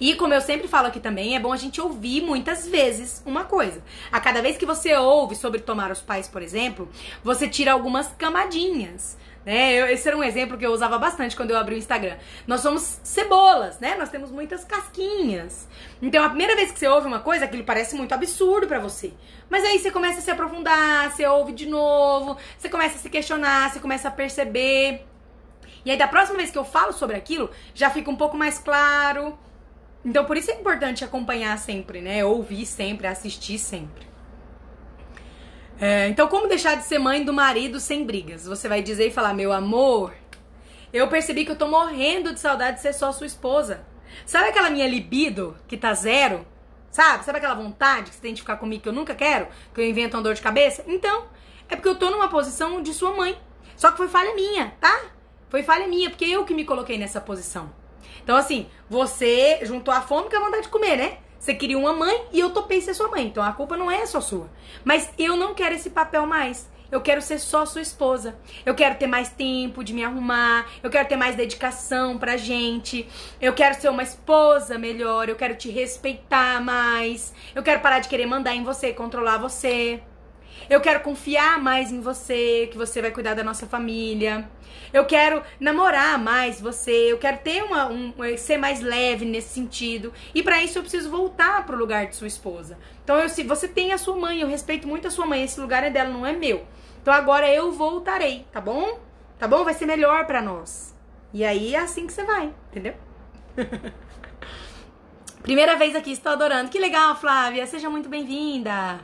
Speaker 1: E como eu sempre falo aqui também, é bom a gente ouvir muitas vezes uma coisa. A cada vez que você ouve sobre tomar os pais, por exemplo, você tira algumas camadinhas. Né? Eu, esse era um exemplo que eu usava bastante quando eu abri o Instagram. Nós somos cebolas, né? Nós temos muitas casquinhas. Então, a primeira vez que você ouve uma coisa, aquilo parece muito absurdo para você. Mas aí você começa a se aprofundar, você ouve de novo, você começa a se questionar, você começa a perceber. E aí, da próxima vez que eu falo sobre aquilo, já fica um pouco mais claro. Então, por isso é importante acompanhar sempre, né? Ouvir sempre, assistir sempre. É, então, como deixar de ser mãe do marido sem brigas? Você vai dizer e falar: Meu amor, eu percebi que eu tô morrendo de saudade de ser só sua esposa. Sabe aquela minha libido que tá zero? Sabe? Sabe aquela vontade que você tem de ficar comigo que eu nunca quero? Que eu invento uma dor de cabeça? Então, é porque eu tô numa posição de sua mãe. Só que foi falha minha, tá? Foi falha minha, porque eu que me coloquei nessa posição. Então, assim, você juntou a fome com a vontade de comer, né? Você queria uma mãe e eu topei ser sua mãe. Então a culpa não é só sua. Mas eu não quero esse papel mais. Eu quero ser só sua esposa. Eu quero ter mais tempo de me arrumar. Eu quero ter mais dedicação pra gente. Eu quero ser uma esposa melhor. Eu quero te respeitar mais. Eu quero parar de querer mandar em você, controlar você. Eu quero confiar mais em você, que você vai cuidar da nossa família. Eu quero namorar mais você. Eu quero ter uma, um, ser mais leve nesse sentido. E para isso eu preciso voltar pro lugar de sua esposa. Então, eu, se você tem a sua mãe, eu respeito muito a sua mãe. Esse lugar é dela, não é meu. Então agora eu voltarei, tá bom? Tá bom? Vai ser melhor para nós. E aí é assim que você vai, entendeu? <laughs> Primeira vez aqui, estou adorando. Que legal, Flávia. Seja muito bem-vinda.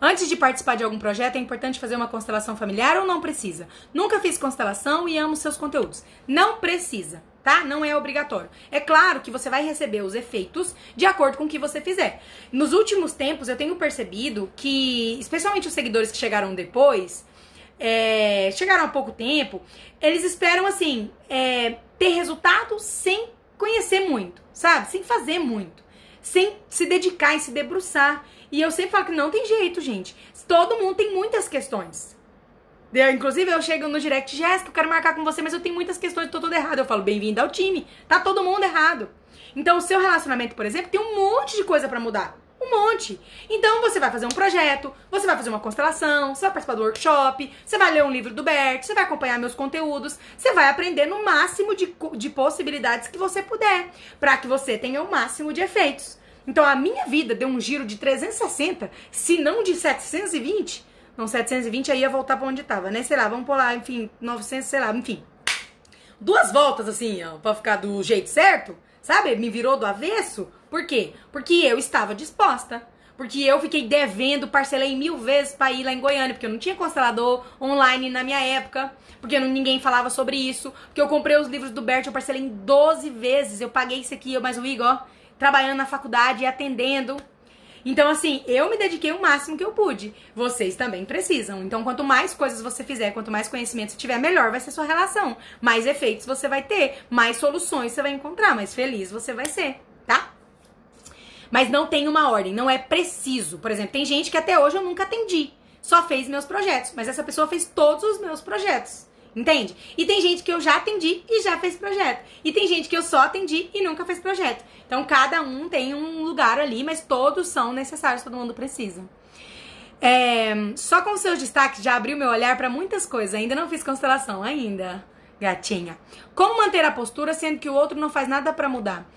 Speaker 1: Antes de participar de algum projeto, é importante fazer uma constelação familiar ou não precisa? Nunca fiz constelação e amo seus conteúdos. Não precisa tá? Não é obrigatório. É claro que você vai receber os efeitos de acordo com o que você fizer. Nos últimos tempos, eu tenho percebido que, especialmente os seguidores que chegaram depois, é, chegaram há pouco tempo, eles esperam, assim, é, ter resultado sem conhecer muito, sabe? Sem fazer muito. Sem se dedicar e se debruçar. E eu sempre falo que não tem jeito, gente. Todo mundo tem muitas questões. Eu, inclusive, eu chego no direct, Jéssica, eu quero marcar com você, mas eu tenho muitas questões, tô tudo errado. Eu falo, bem-vindo ao time. Tá todo mundo errado. Então, o seu relacionamento, por exemplo, tem um monte de coisa para mudar. Um monte. Então, você vai fazer um projeto, você vai fazer uma constelação, você vai participar do workshop, você vai ler um livro do Bert, você vai acompanhar meus conteúdos, você vai aprender no máximo de, de possibilidades que você puder, para que você tenha o máximo de efeitos. Então a minha vida deu um giro de 360, se não de 720. Não, 720 aí ia voltar para onde tava, né? Sei lá, vamos pular, enfim, 900, sei lá, enfim. Duas voltas assim, ó, pra ficar do jeito certo, sabe? Me virou do avesso. Por quê? Porque eu estava disposta. Porque eu fiquei devendo, parcelei mil vezes pra ir lá em Goiânia, porque eu não tinha constelador online na minha época, porque ninguém falava sobre isso, porque eu comprei os livros do Bert, eu parcelei em 12 vezes, eu paguei isso aqui, mas o Igor, trabalhando na faculdade e atendendo. Então, assim, eu me dediquei o máximo que eu pude. Vocês também precisam. Então, quanto mais coisas você fizer, quanto mais conhecimento você tiver, melhor vai ser sua relação. Mais efeitos você vai ter, mais soluções você vai encontrar, mais feliz você vai ser, tá? Mas não tem uma ordem, não é preciso. Por exemplo, tem gente que até hoje eu nunca atendi, só fez meus projetos, mas essa pessoa fez todos os meus projetos. Entende? E tem gente que eu já atendi e já fez projeto. E tem gente que eu só atendi e nunca fez projeto. Então cada um tem um lugar ali, mas todos são necessários, todo mundo precisa. É, só com seus destaques já abriu meu olhar para muitas coisas. Ainda não fiz constelação, ainda, gatinha. Como manter a postura sendo que o outro não faz nada para mudar?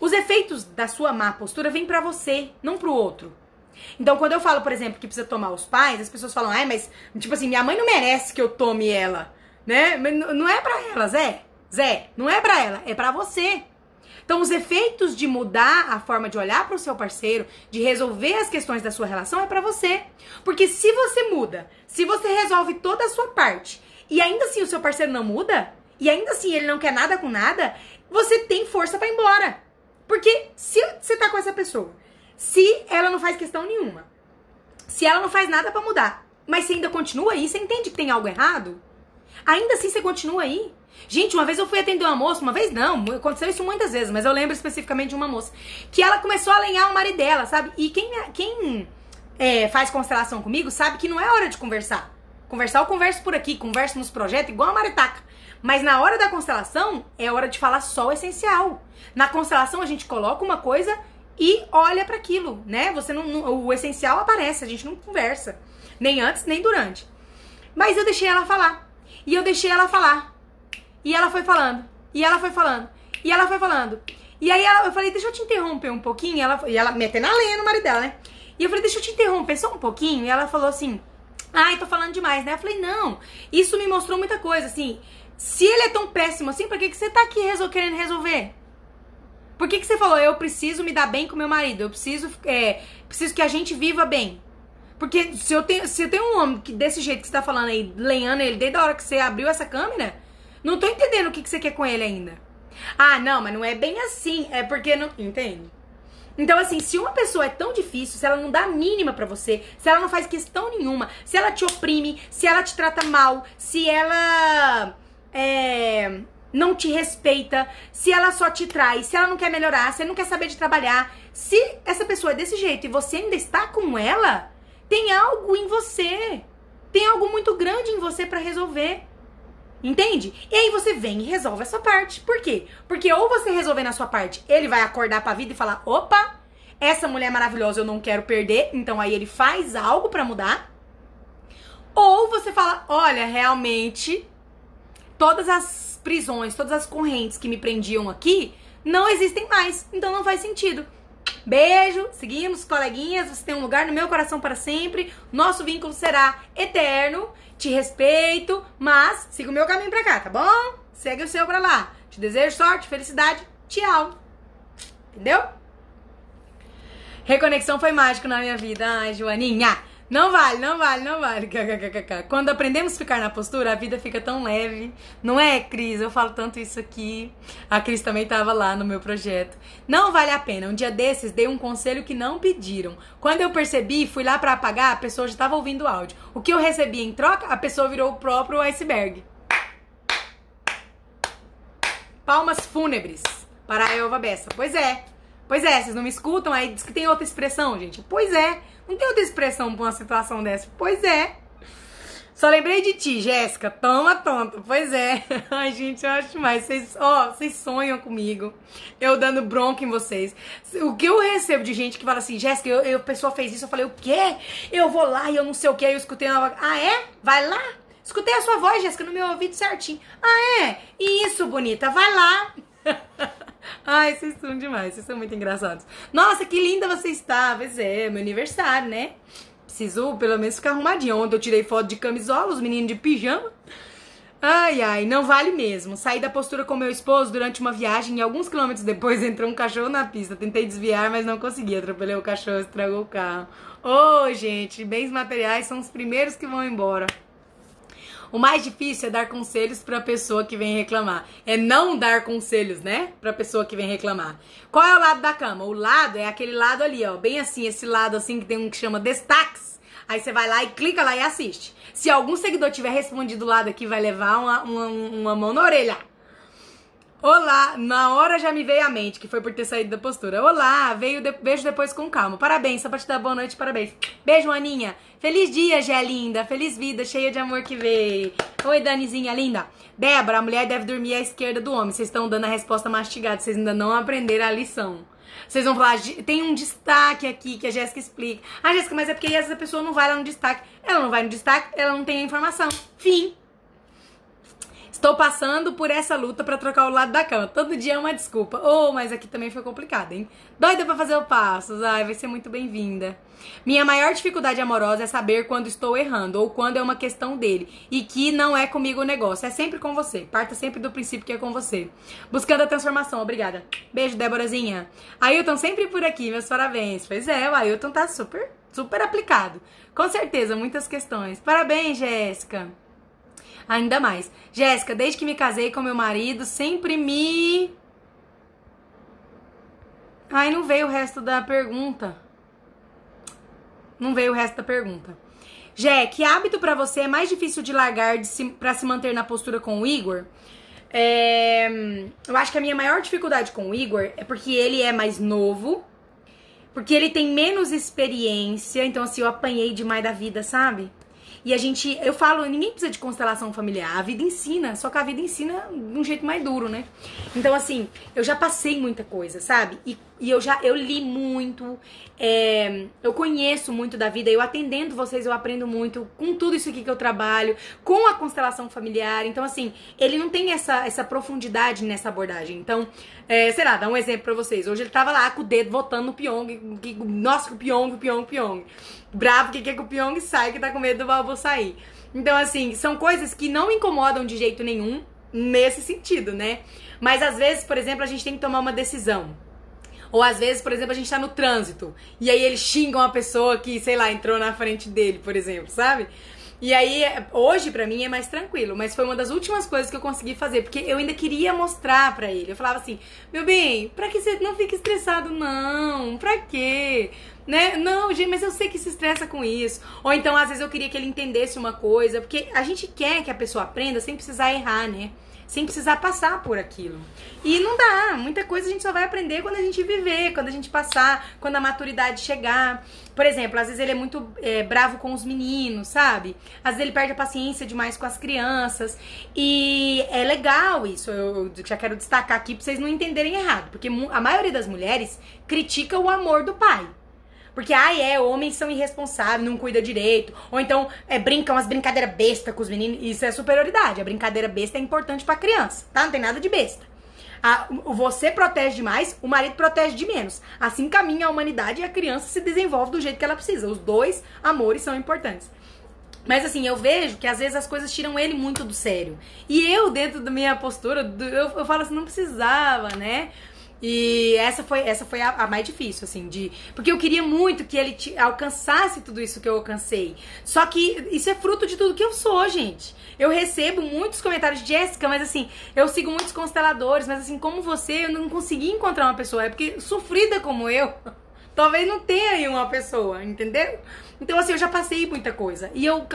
Speaker 1: Os efeitos da sua má postura vêm para você, não pro outro. Então, quando eu falo, por exemplo, que precisa tomar os pais, as pessoas falam, ai, mas, tipo assim, minha mãe não merece que eu tome ela, né? Não é pra ela, Zé. Zé, não é pra ela, é pra você. Então, os efeitos de mudar a forma de olhar para o seu parceiro, de resolver as questões da sua relação, é para você. Porque se você muda, se você resolve toda a sua parte, e ainda assim o seu parceiro não muda, e ainda assim ele não quer nada com nada, você tem força para ir embora. Porque se você tá com essa pessoa, se ela não faz questão nenhuma, se ela não faz nada para mudar, mas você ainda continua aí, você entende que tem algo errado? Ainda assim você continua aí. Gente, uma vez eu fui atender uma moça, uma vez não, aconteceu isso muitas vezes, mas eu lembro especificamente de uma moça, que ela começou a lenhar o marido dela, sabe? E quem, quem é, faz constelação comigo sabe que não é hora de conversar. Conversar eu converso por aqui, converso nos projetos igual a maritaca. Mas na hora da constelação, é hora de falar só o essencial. Na constelação, a gente coloca uma coisa e olha para aquilo, né? Você não, não, o essencial aparece, a gente não conversa, nem antes nem durante. Mas eu deixei ela falar. E eu deixei ela falar. E ela foi falando. E ela foi falando. E ela foi falando. E aí ela, eu falei, deixa eu te interromper um pouquinho. Ela, e ela metendo a lenha no marido dela, né? E eu falei, deixa eu te interromper só um pouquinho. E ela falou assim, ai, tô falando demais, né? Eu falei, não, isso me mostrou muita coisa, assim. Se ele é tão péssimo assim, por que, que você tá aqui resol querendo resolver? Por que, que você falou, eu preciso me dar bem com meu marido? Eu preciso, é, preciso que a gente viva bem. Porque se eu tenho, se eu tenho um homem que desse jeito que você tá falando aí, lenhando ele desde a hora que você abriu essa câmera, não tô entendendo o que, que você quer com ele ainda. Ah, não, mas não é bem assim. É porque não. Entende? Então, assim, se uma pessoa é tão difícil, se ela não dá a mínima para você, se ela não faz questão nenhuma, se ela te oprime, se ela te trata mal, se ela é, não te respeita, se ela só te traz, se ela não quer melhorar, se ela não quer saber de trabalhar, se essa pessoa é desse jeito e você ainda está com ela, tem algo em você. Tem algo muito grande em você para resolver. Entende? E aí você vem e resolve essa parte. Por quê? Porque ou você resolver na sua parte, ele vai acordar pra vida e falar: opa, essa mulher maravilhosa eu não quero perder. Então aí ele faz algo para mudar. Ou você fala: olha, realmente, todas as prisões, todas as correntes que me prendiam aqui não existem mais. Então não faz sentido. Beijo, seguimos, coleguinhas. Você tem um lugar no meu coração para sempre. Nosso vínculo será eterno te respeito, mas siga o meu caminho pra cá, tá bom? Segue o seu pra lá. Te desejo sorte, felicidade, tchau. Entendeu? Reconexão foi mágico na minha vida. Ai, Joaninha. Não vale, não vale, não vale. Quando aprendemos a ficar na postura, a vida fica tão leve. Não é, Cris? Eu falo tanto isso aqui. A Cris também estava lá no meu projeto. Não vale a pena. Um dia desses, dei um conselho que não pediram. Quando eu percebi, fui lá para apagar, a pessoa já estava ouvindo o áudio. O que eu recebi em troca, a pessoa virou o próprio iceberg. Palmas fúnebres para a Elva Bessa. Pois é. Pois é, vocês não me escutam? Aí diz que tem outra expressão, gente. Pois é. Não tem outra expressão pra uma situação dessa. Pois é. Só lembrei de ti, Jéssica. Toma tonto. Pois é. <laughs> Ai, gente, eu acho demais. Vocês, ó, vocês sonham comigo. Eu dando bronca em vocês. O que eu recebo de gente que fala assim, Jéssica, eu, eu, a pessoa fez isso. Eu falei, o quê? Eu vou lá e eu não sei o quê. Aí eu escutei uma Ah, é? Vai lá. Escutei a sua voz, Jéssica, no meu ouvido certinho. Ah, é? Isso, bonita. Vai lá. <laughs> Ai, vocês são demais, vocês são muito engraçados. Nossa, que linda você está. Pois é, meu aniversário, né? Preciso pelo menos ficar arrumadinha. Ontem eu tirei foto de camisola, os meninos de pijama. Ai, ai, não vale mesmo. Saí da postura com meu esposo durante uma viagem e alguns quilômetros depois entrou um cachorro na pista. Tentei desviar, mas não consegui. Atropelei o cachorro, estragou o carro. Ô, oh, gente, bens materiais são os primeiros que vão embora. O mais difícil é dar conselhos para a pessoa que vem reclamar. É não dar conselhos, né? Para a pessoa que vem reclamar. Qual é o lado da cama? O lado é aquele lado ali, ó, bem assim, esse lado assim que tem um que chama destaques. Aí você vai lá e clica lá e assiste. Se algum seguidor tiver respondido do lado aqui, vai levar uma, uma, uma mão na orelha. Olá, na hora já me veio à mente, que foi por ter saído da postura. Olá, veio de, beijo depois com calma. Parabéns, só pra te dar boa noite, parabéns. Beijo, Aninha. Feliz dia, Gé linda. Feliz vida, cheia de amor que veio. Oi, Danizinha linda. Débora, a mulher deve dormir à esquerda do homem. Vocês estão dando a resposta mastigada, vocês ainda não aprenderam a lição. Vocês vão falar, tem um destaque aqui que a Jéssica explica. Ah, Jéssica, mas é porque essa pessoa não vai lá no destaque. Ela não vai no destaque, ela não tem a informação. Fim. Estou passando por essa luta para trocar o lado da cama. Todo dia é uma desculpa. Oh, mas aqui também foi complicado, hein? Doida para fazer o passo. Ai, vai ser muito bem-vinda. Minha maior dificuldade amorosa é saber quando estou errando ou quando é uma questão dele e que não é comigo o negócio. É sempre com você. Parta sempre do princípio que é com você. Buscando a transformação. Obrigada. Beijo, Déborazinha. Ailton sempre por aqui. Meus parabéns. Pois é, o Ailton tá super, super aplicado. Com certeza, muitas questões. Parabéns, Jéssica ainda mais. Jéssica, desde que me casei com meu marido, sempre me. Ai, não veio o resto da pergunta. Não veio o resto da pergunta. Jé, que hábito para você é mais difícil de largar de se, para se manter na postura com o Igor? É, eu acho que a minha maior dificuldade com o Igor é porque ele é mais novo, porque ele tem menos experiência, então assim, eu apanhei demais da vida, sabe? E a gente, eu falo, ninguém precisa de constelação familiar. A vida ensina, só que a vida ensina de um jeito mais duro, né? Então, assim, eu já passei muita coisa, sabe? E, e eu já, eu li muito, é, eu conheço muito da vida. Eu atendendo vocês, eu aprendo muito com tudo isso aqui que eu trabalho, com a constelação familiar. Então, assim, ele não tem essa, essa profundidade nessa abordagem. Então, é, sei lá, dá um exemplo pra vocês. Hoje ele tava lá com o dedo votando no Pyong. Que, nossa, o Pyong, o Pyong, o Pyong bravo que quer que o Pyong saia, que tá com medo do Balbo sair. Então, assim, são coisas que não incomodam de jeito nenhum nesse sentido, né? Mas às vezes, por exemplo, a gente tem que tomar uma decisão. Ou às vezes, por exemplo, a gente tá no trânsito e aí eles xingam a pessoa que, sei lá, entrou na frente dele, por exemplo, sabe? E aí, hoje para mim é mais tranquilo, mas foi uma das últimas coisas que eu consegui fazer, porque eu ainda queria mostrar para ele. Eu falava assim: "Meu bem, para que você não fique estressado não? Pra quê? né? Não, gente, mas eu sei que se estressa com isso. Ou então, às vezes, eu queria que ele entendesse uma coisa, porque a gente quer que a pessoa aprenda sem precisar errar, né? Sem precisar passar por aquilo. E não dá, muita coisa a gente só vai aprender quando a gente viver, quando a gente passar, quando a maturidade chegar. Por exemplo, às vezes ele é muito é, bravo com os meninos, sabe? Às vezes ele perde a paciência demais com as crianças. E é legal isso, eu já quero destacar aqui pra vocês não entenderem errado. Porque a maioria das mulheres critica o amor do pai. Porque, ai, é, homens são irresponsáveis, não cuida direito. Ou então, é, brincam as brincadeiras besta com os meninos. Isso é superioridade. A brincadeira besta é importante pra criança, tá? Não tem nada de besta. A, você protege demais, o marido protege de menos. Assim caminha a humanidade e a criança se desenvolve do jeito que ela precisa. Os dois amores são importantes. Mas assim, eu vejo que às vezes as coisas tiram ele muito do sério. E eu, dentro da minha postura, eu, eu falo assim, não precisava, né? E essa foi, essa foi a, a, mais difícil, assim, de. Porque eu queria muito que ele te, alcançasse tudo isso que eu alcancei. Só que isso é fruto de tudo que eu sou, gente. Eu recebo muitos comentários de Jéssica, mas assim, eu sigo muitos consteladores, mas assim, como você, eu não consegui encontrar uma pessoa. É porque sofrida como eu, <laughs> talvez não tenha aí uma pessoa, entendeu? Então, assim, eu já passei muita coisa. E eu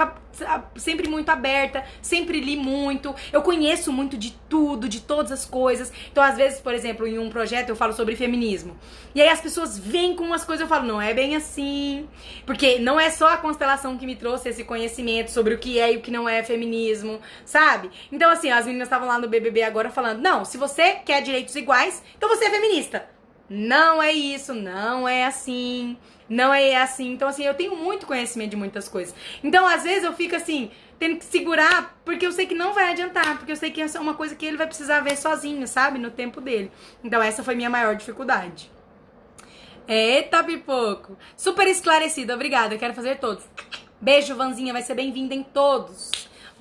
Speaker 1: sempre muito aberta, sempre li muito. Eu conheço muito de tudo, de todas as coisas. Então, às vezes, por exemplo, em um projeto eu falo sobre feminismo. E aí as pessoas vêm com umas coisas eu falo, não é bem assim. Porque não é só a constelação que me trouxe esse conhecimento sobre o que é e o que não é feminismo, sabe? Então, assim, as meninas estavam lá no BBB agora falando, não, se você quer direitos iguais, então você é feminista. Não é isso, não é assim. Não é assim. Então, assim, eu tenho muito conhecimento de muitas coisas. Então, às vezes, eu fico assim, tendo que segurar, porque eu sei que não vai adiantar, porque eu sei que essa é uma coisa que ele vai precisar ver sozinho, sabe? No tempo dele. Então, essa foi minha maior dificuldade. Eita, pipoco! Super esclarecido, obrigada. Eu quero fazer todos. Beijo, Vanzinha, vai ser bem-vinda em todos.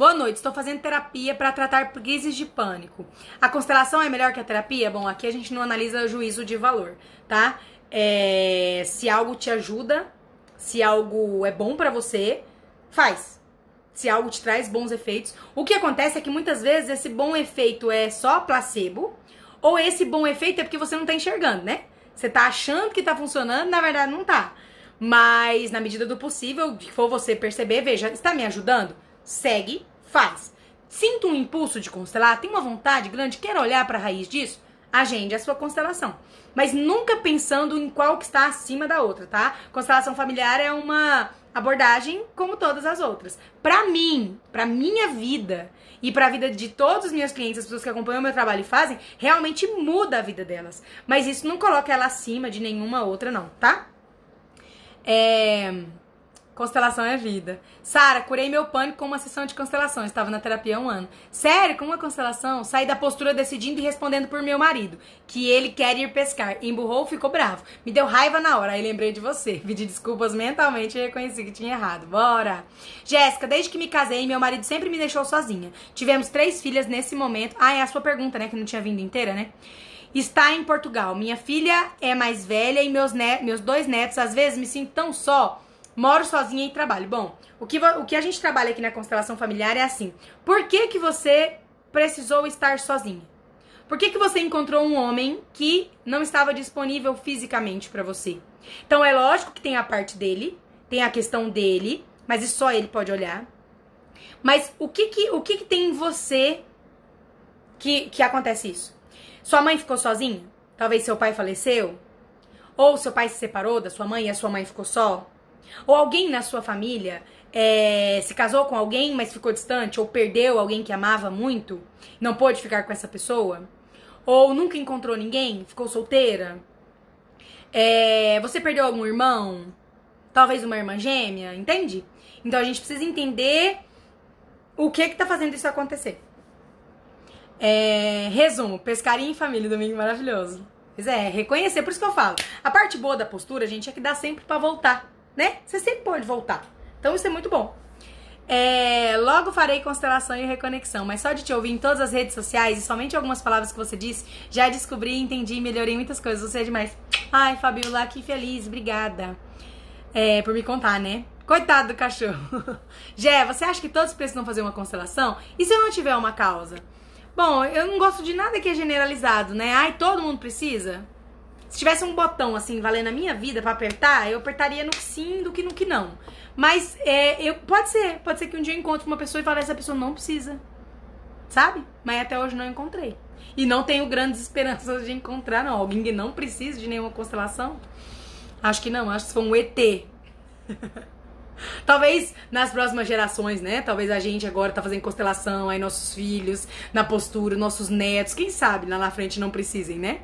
Speaker 1: Boa noite, estou fazendo terapia para tratar crises de pânico. A constelação é melhor que a terapia? Bom, aqui a gente não analisa juízo de valor, tá? É, se algo te ajuda, se algo é bom para você, faz. Se algo te traz bons efeitos. O que acontece é que muitas vezes esse bom efeito é só placebo, ou esse bom efeito é porque você não tá enxergando, né? Você tá achando que tá funcionando, na verdade não tá. Mas na medida do possível, que for você perceber, veja, está me ajudando? Segue, faz. Sinto um impulso de constelar, tem uma vontade grande, quer olhar para a raiz disso? Agende a sua constelação mas nunca pensando em qual que está acima da outra, tá? Constelação familiar é uma abordagem como todas as outras. Pra mim, pra minha vida e pra vida de todos os meus clientes, as pessoas que acompanham o meu trabalho e fazem, realmente muda a vida delas. Mas isso não coloca ela acima de nenhuma outra, não, tá? É. Constelação é vida. Sara, curei meu pânico com uma sessão de constelação. Estava na terapia há um ano. Sério, com uma constelação, saí da postura decidindo e respondendo por meu marido, que ele quer ir pescar. Emburrou, ficou bravo. Me deu raiva na hora, aí lembrei de você. <laughs> Pedi desculpas mentalmente e reconheci que tinha errado. Bora! Jéssica, desde que me casei, meu marido sempre me deixou sozinha. Tivemos três filhas nesse momento. Ah, é a sua pergunta, né? Que não tinha vindo inteira, né? Está em Portugal. Minha filha é mais velha e meus, net, meus dois netos, às vezes, me sinto tão só Moro sozinha e trabalho. Bom, o que, o que a gente trabalha aqui na constelação familiar é assim. Por que, que você precisou estar sozinha? Por que, que você encontrou um homem que não estava disponível fisicamente para você? Então é lógico que tem a parte dele, tem a questão dele, mas isso só ele pode olhar. Mas o que que, o que, que tem em você que, que acontece isso? Sua mãe ficou sozinha? Talvez seu pai faleceu? Ou seu pai se separou da sua mãe e a sua mãe ficou só? Ou alguém na sua família é, se casou com alguém, mas ficou distante, ou perdeu alguém que amava muito, não pôde ficar com essa pessoa, ou nunca encontrou ninguém, ficou solteira. É, você perdeu algum irmão, talvez uma irmã gêmea, entende? Então a gente precisa entender o que que tá fazendo isso acontecer. É, resumo, pescaria em família, domingo maravilhoso. Pois é, reconhecer, por isso que eu falo. A parte boa da postura, gente, é que dá sempre para voltar né? Você sempre pode voltar. Então isso é muito bom. É, logo farei constelação e reconexão, mas só de te ouvir em todas as redes sociais e somente algumas palavras que você disse, já descobri, entendi e melhorei muitas coisas. Você é demais. Ai, Fabiola, que feliz, obrigada. É, por me contar, né? Coitado do cachorro. <laughs> Jé, você acha que todos precisam fazer uma constelação? E se eu não tiver uma causa? Bom, eu não gosto de nada que é generalizado, né? Ai, todo mundo precisa? Se tivesse um botão assim valendo a minha vida para apertar, eu apertaria no que sim do que no que não. Mas é, eu, pode ser, pode ser que um dia eu encontre uma pessoa e fale, essa pessoa não precisa. Sabe? Mas até hoje não encontrei. E não tenho grandes esperanças de encontrar, não. Alguém que não precisa de nenhuma constelação. Acho que não, acho que foi um ET. <laughs> Talvez nas próximas gerações, né? Talvez a gente agora tá fazendo constelação, aí nossos filhos, na postura, nossos netos, quem sabe lá na frente não precisem, né?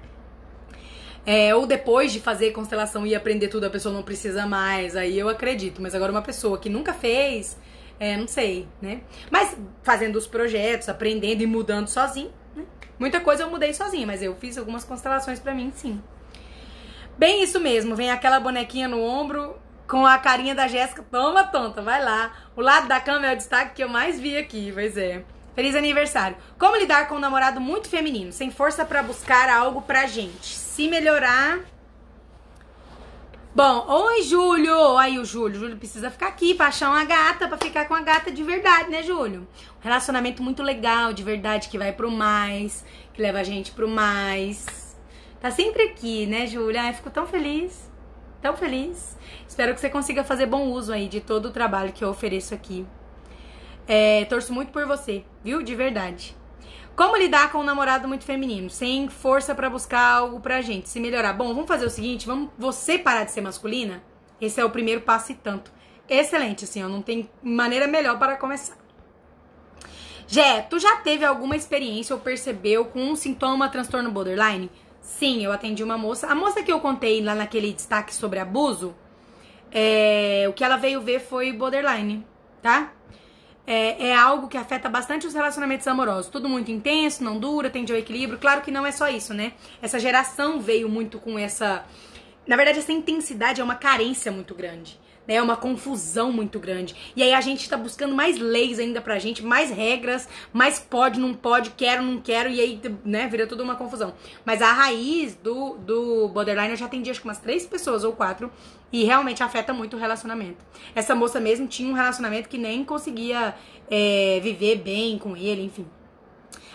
Speaker 1: É, ou depois de fazer constelação e aprender tudo, a pessoa não precisa mais. Aí eu acredito. Mas agora uma pessoa que nunca fez, é, não sei, né? Mas fazendo os projetos, aprendendo e mudando sozinho, né? Muita coisa eu mudei sozinha, mas eu fiz algumas constelações para mim, sim. Bem isso mesmo, vem aquela bonequinha no ombro com a carinha da Jéssica, toma tonta, vai lá. O lado da cama é o destaque que eu mais vi aqui, pois é. Feliz aniversário. Como lidar com um namorado muito feminino, sem força para buscar algo pra gente? Se melhorar. Bom, oi, Júlio. Aí o Júlio. Júlio precisa ficar aqui pra achar uma gata, pra ficar com a gata de verdade, né, Júlio? Um relacionamento muito legal, de verdade, que vai pro mais, que leva a gente pro mais. Tá sempre aqui, né, Júlio? Ai, fico tão feliz. Tão feliz. Espero que você consiga fazer bom uso aí de todo o trabalho que eu ofereço aqui. É, torço muito por você, viu? De verdade. Como lidar com um namorado muito feminino, sem força para buscar algo pra gente, se melhorar? Bom, vamos fazer o seguinte, vamos você parar de ser masculina? Esse é o primeiro passo e tanto. Excelente, assim, ó, não tem maneira melhor para começar. Jé, tu já teve alguma experiência ou percebeu com um sintoma transtorno borderline? Sim, eu atendi uma moça. A moça que eu contei lá naquele destaque sobre abuso, é, o que ela veio ver foi borderline, tá? É, é, algo que afeta bastante os relacionamentos amorosos. Tudo muito intenso, não dura, tende ao equilíbrio. Claro que não é só isso, né? Essa geração veio muito com essa. Na verdade, essa intensidade é uma carência muito grande. Né? É uma confusão muito grande. E aí a gente tá buscando mais leis ainda pra gente, mais regras, mais pode, não pode, quero, não quero, e aí, né, vira tudo uma confusão. Mas a raiz do, do borderline, eu já atendi acho que umas três pessoas ou quatro e realmente afeta muito o relacionamento. Essa moça mesmo tinha um relacionamento que nem conseguia é, viver bem com ele, enfim.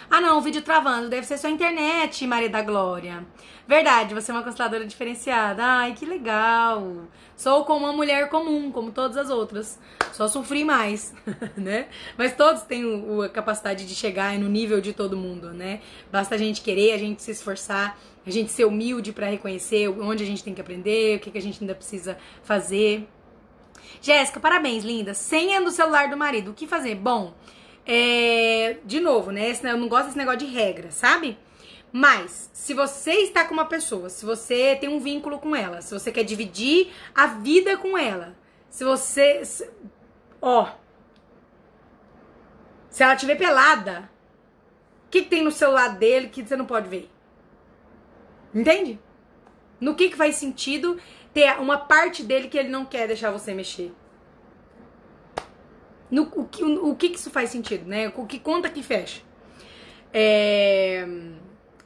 Speaker 1: Ah, não, o vídeo travando. Deve ser sua internet, Maria da Glória. Verdade, você é uma consteladora diferenciada. Ai, que legal. Sou como uma mulher comum, como todas as outras. Só sofri mais, <laughs> né? Mas todos têm a capacidade de chegar no nível de todo mundo, né? Basta a gente querer, a gente se esforçar a gente ser humilde para reconhecer onde a gente tem que aprender, o que, que a gente ainda precisa fazer. Jéssica, parabéns, linda. Senha do celular do marido. O que fazer? Bom, é... de novo, né? Eu não gosto desse negócio de regra, sabe? Mas, se você está com uma pessoa, se você tem um vínculo com ela, se você quer dividir a vida com ela, se você. Se, ó. Se ela estiver pelada, o que, que tem no celular dele que você não pode ver? Entende? No que, que faz sentido ter uma parte dele que ele não quer deixar você mexer? No, o, que, o, que, isso faz sentido, né? O que conta que fecha? É.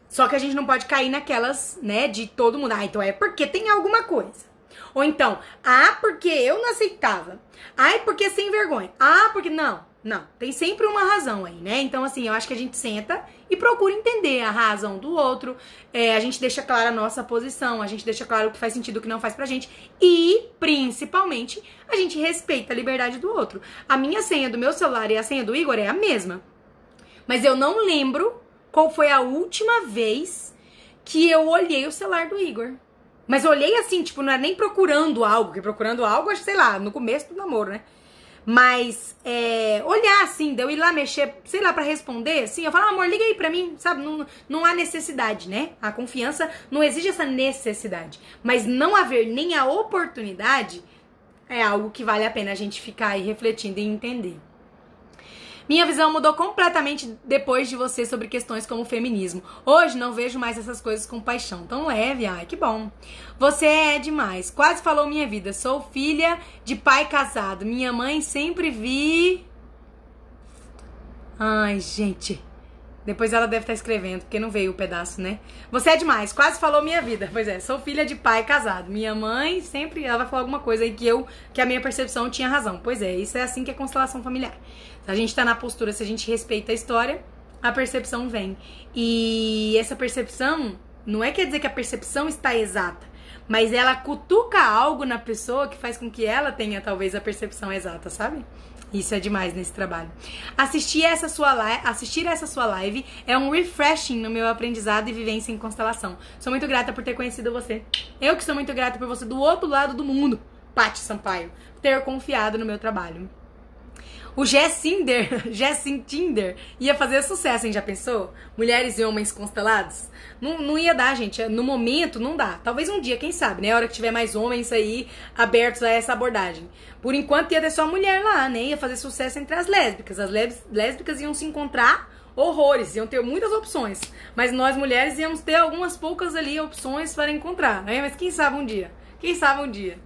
Speaker 1: Só que a gente não pode cair naquelas, né, de todo mundo. Ah, então é porque tem alguma coisa. Ou então, ah, porque eu não aceitava. Ai, porque sem vergonha. Ah, porque. Não, não. Tem sempre uma razão aí, né? Então, assim, eu acho que a gente senta e procura entender a razão do outro. É, a gente deixa clara a nossa posição, a gente deixa claro o que faz sentido o que não faz pra gente. E, principalmente, a gente respeita a liberdade do outro. A minha senha do meu celular e a senha do Igor é a mesma. Mas eu não lembro qual foi a última vez que eu olhei o celular do Igor. Mas eu olhei assim, tipo, não é nem procurando algo, porque procurando algo, sei lá, no começo do namoro, né? Mas é, olhar assim, de eu ir lá mexer, sei lá, para responder, assim, eu falo, amor, liga aí pra mim, sabe? Não, não há necessidade, né? A confiança não exige essa necessidade. Mas não haver nem a oportunidade é algo que vale a pena a gente ficar aí refletindo e entender. Minha visão mudou completamente depois de você sobre questões como feminismo. Hoje não vejo mais essas coisas com paixão. Tão leve, ai que bom. Você é demais. Quase falou minha vida. Sou filha de pai casado. Minha mãe sempre vi. Ai, gente. Depois ela deve estar escrevendo, porque não veio o pedaço, né? Você é demais, quase falou minha vida. Pois é, sou filha de pai casado. Minha mãe sempre ela vai falar alguma coisa aí que eu, que a minha percepção tinha razão. Pois é, isso é assim que é constelação familiar. Se a gente tá na postura, se a gente respeita a história, a percepção vem. E essa percepção não é quer dizer que a percepção está exata, mas ela cutuca algo na pessoa que faz com que ela tenha talvez a percepção exata, sabe? Isso é demais nesse trabalho. Assistir essa sua live, assistir essa sua live é um refreshing no meu aprendizado e vivência em constelação. Sou muito grata por ter conhecido você. Eu que sou muito grata por você do outro lado do mundo, Paty Sampaio, ter confiado no meu trabalho. O Jessinder, <laughs> Jessin Tinder, ia fazer sucesso, hein? Já pensou? Mulheres e homens constelados? Não, não ia dar, gente. No momento, não dá. Talvez um dia, quem sabe, né? A hora que tiver mais homens aí abertos a essa abordagem. Por enquanto, ia ter só mulher lá, né? Ia fazer sucesso entre as lésbicas. As lésbicas iam se encontrar horrores, iam ter muitas opções. Mas nós mulheres íamos ter algumas poucas ali opções para encontrar, né? Mas quem sabe um dia? Quem sabe um dia?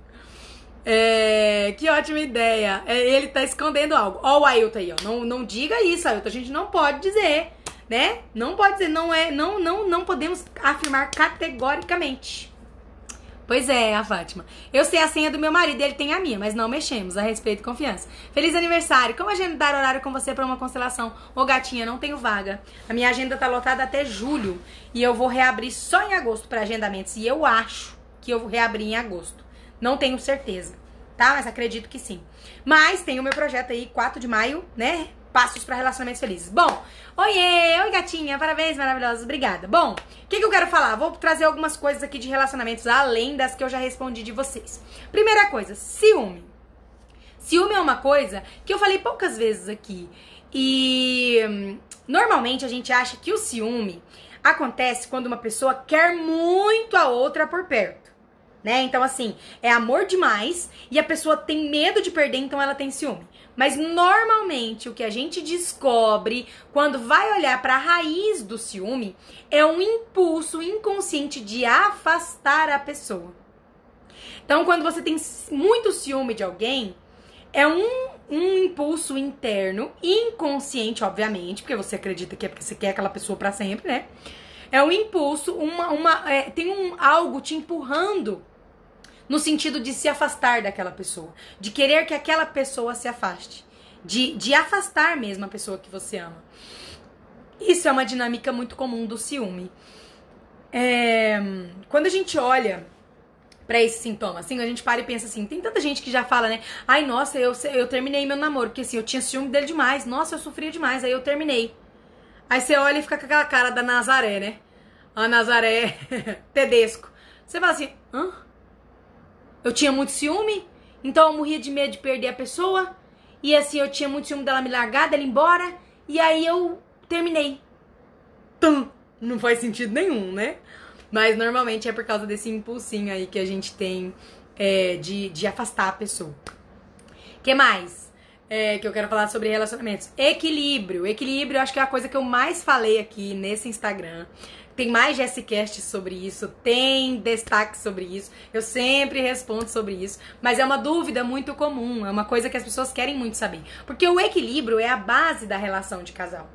Speaker 1: É, que ótima ideia. É, ele tá escondendo algo. Ó o Ailton aí, ó. Não, não diga isso, Ailton. A gente não pode dizer, né? Não pode dizer, não é, não, não, não podemos afirmar categoricamente. Pois é, a Fátima. Eu sei a senha do meu marido, ele tem a minha, mas não mexemos, a respeito e confiança. Feliz aniversário. Como agendar horário com você para uma constelação? Ô gatinha, não tenho vaga. A minha agenda tá lotada até julho e eu vou reabrir só em agosto para agendamentos e eu acho que eu vou reabrir em agosto. Não tenho certeza, tá? Mas acredito que sim. Mas tem o meu projeto aí, 4 de maio, né? Passos para relacionamentos felizes. Bom, oiê, oi gatinha, parabéns, maravilhosa, obrigada. Bom, o que, que eu quero falar? Vou trazer algumas coisas aqui de relacionamentos, além das que eu já respondi de vocês. Primeira coisa, ciúme. Ciúme é uma coisa que eu falei poucas vezes aqui. E hum, normalmente a gente acha que o ciúme acontece quando uma pessoa quer muito a outra por perto né? Então, assim, é amor demais e a pessoa tem medo de perder, então ela tem ciúme. Mas normalmente o que a gente descobre quando vai olhar para a raiz do ciúme é um impulso inconsciente de afastar a pessoa. Então, quando você tem muito ciúme de alguém, é um, um impulso interno, inconsciente, obviamente, porque você acredita que é porque você quer aquela pessoa para sempre, né? É um impulso, uma, uma é, tem um algo te empurrando no sentido de se afastar daquela pessoa, de querer que aquela pessoa se afaste, de, de afastar mesmo a pessoa que você ama. Isso é uma dinâmica muito comum do ciúme. É, quando a gente olha para esse sintoma, assim, a gente para e pensa assim, tem tanta gente que já fala, né? Ai, nossa, eu, eu terminei meu namoro, porque assim, eu tinha ciúme dele demais, nossa, eu sofria demais, aí eu terminei. Aí você olha e fica com aquela cara da Nazaré, né? A Nazaré <laughs> Tedesco. Você fala assim, hã? Eu tinha muito ciúme Então eu morria de medo de perder a pessoa. E assim, eu tinha muito ciúme dela me largar, dela ir embora. E aí eu terminei. Tum! Não faz sentido nenhum, né? Mas normalmente é por causa desse impulsinho aí que a gente tem é, de, de afastar a pessoa. que mais? É, que eu quero falar sobre relacionamentos. Equilíbrio. Equilíbrio, acho que é a coisa que eu mais falei aqui nesse Instagram. Tem mais Jessicast sobre isso, tem destaque sobre isso. Eu sempre respondo sobre isso, mas é uma dúvida muito comum, é uma coisa que as pessoas querem muito saber. Porque o equilíbrio é a base da relação de casal.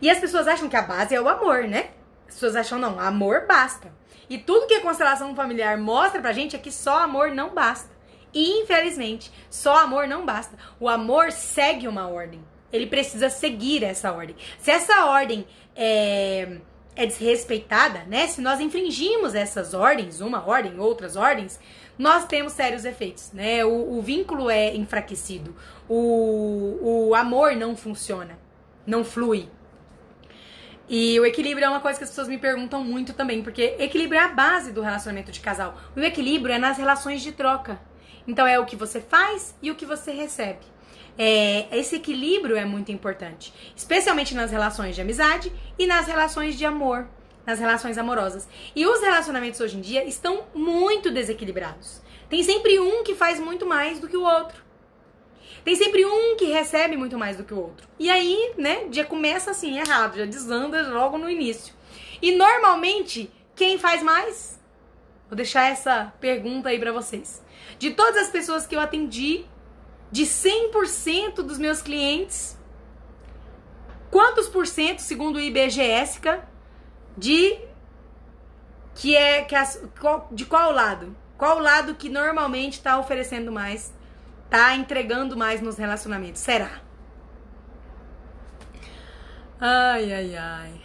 Speaker 1: E as pessoas acham que a base é o amor, né? As pessoas acham, não, amor basta. E tudo que a constelação familiar mostra pra gente é que só amor não basta. E, infelizmente, só amor não basta. O amor segue uma ordem. Ele precisa seguir essa ordem. Se essa ordem é é desrespeitada, né? Se nós infringimos essas ordens, uma ordem, outras ordens, nós temos sérios efeitos, né? O, o vínculo é enfraquecido, o, o amor não funciona, não flui. E o equilíbrio é uma coisa que as pessoas me perguntam muito também, porque equilíbrio é a base do relacionamento de casal. O equilíbrio é nas relações de troca. Então é o que você faz e o que você recebe. É, esse equilíbrio é muito importante, especialmente nas relações de amizade e nas relações de amor, nas relações amorosas. E os relacionamentos hoje em dia estão muito desequilibrados. Tem sempre um que faz muito mais do que o outro. Tem sempre um que recebe muito mais do que o outro. E aí, né, já começa assim errado, já desanda logo no início. E normalmente, quem faz mais? Vou deixar essa pergunta aí para vocês. De todas as pessoas que eu atendi de 100% dos meus clientes, quantos por cento, segundo o IBGE, de que é que as, de qual lado? Qual lado que normalmente está oferecendo mais, está entregando mais nos relacionamentos? Será? Ai, ai, ai.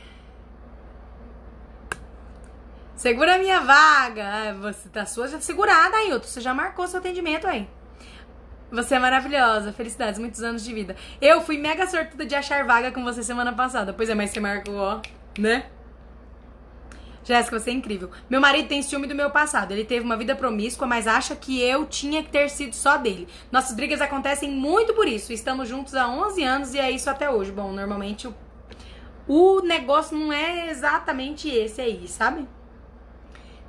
Speaker 1: Segura a minha vaga. Você tá sua já segurada aí, outro. Você já marcou seu atendimento aí. Você é maravilhosa. Felicidades, muitos anos de vida. Eu fui mega sortuda de achar vaga com você semana passada. Pois é, mas você marcou, ó, né? Jéssica, você é incrível. Meu marido tem ciúme do meu passado. Ele teve uma vida promíscua, mas acha que eu tinha que ter sido só dele. Nossas brigas acontecem muito por isso. Estamos juntos há 11 anos e é isso até hoje. Bom, normalmente o, o negócio não é exatamente esse aí, sabe?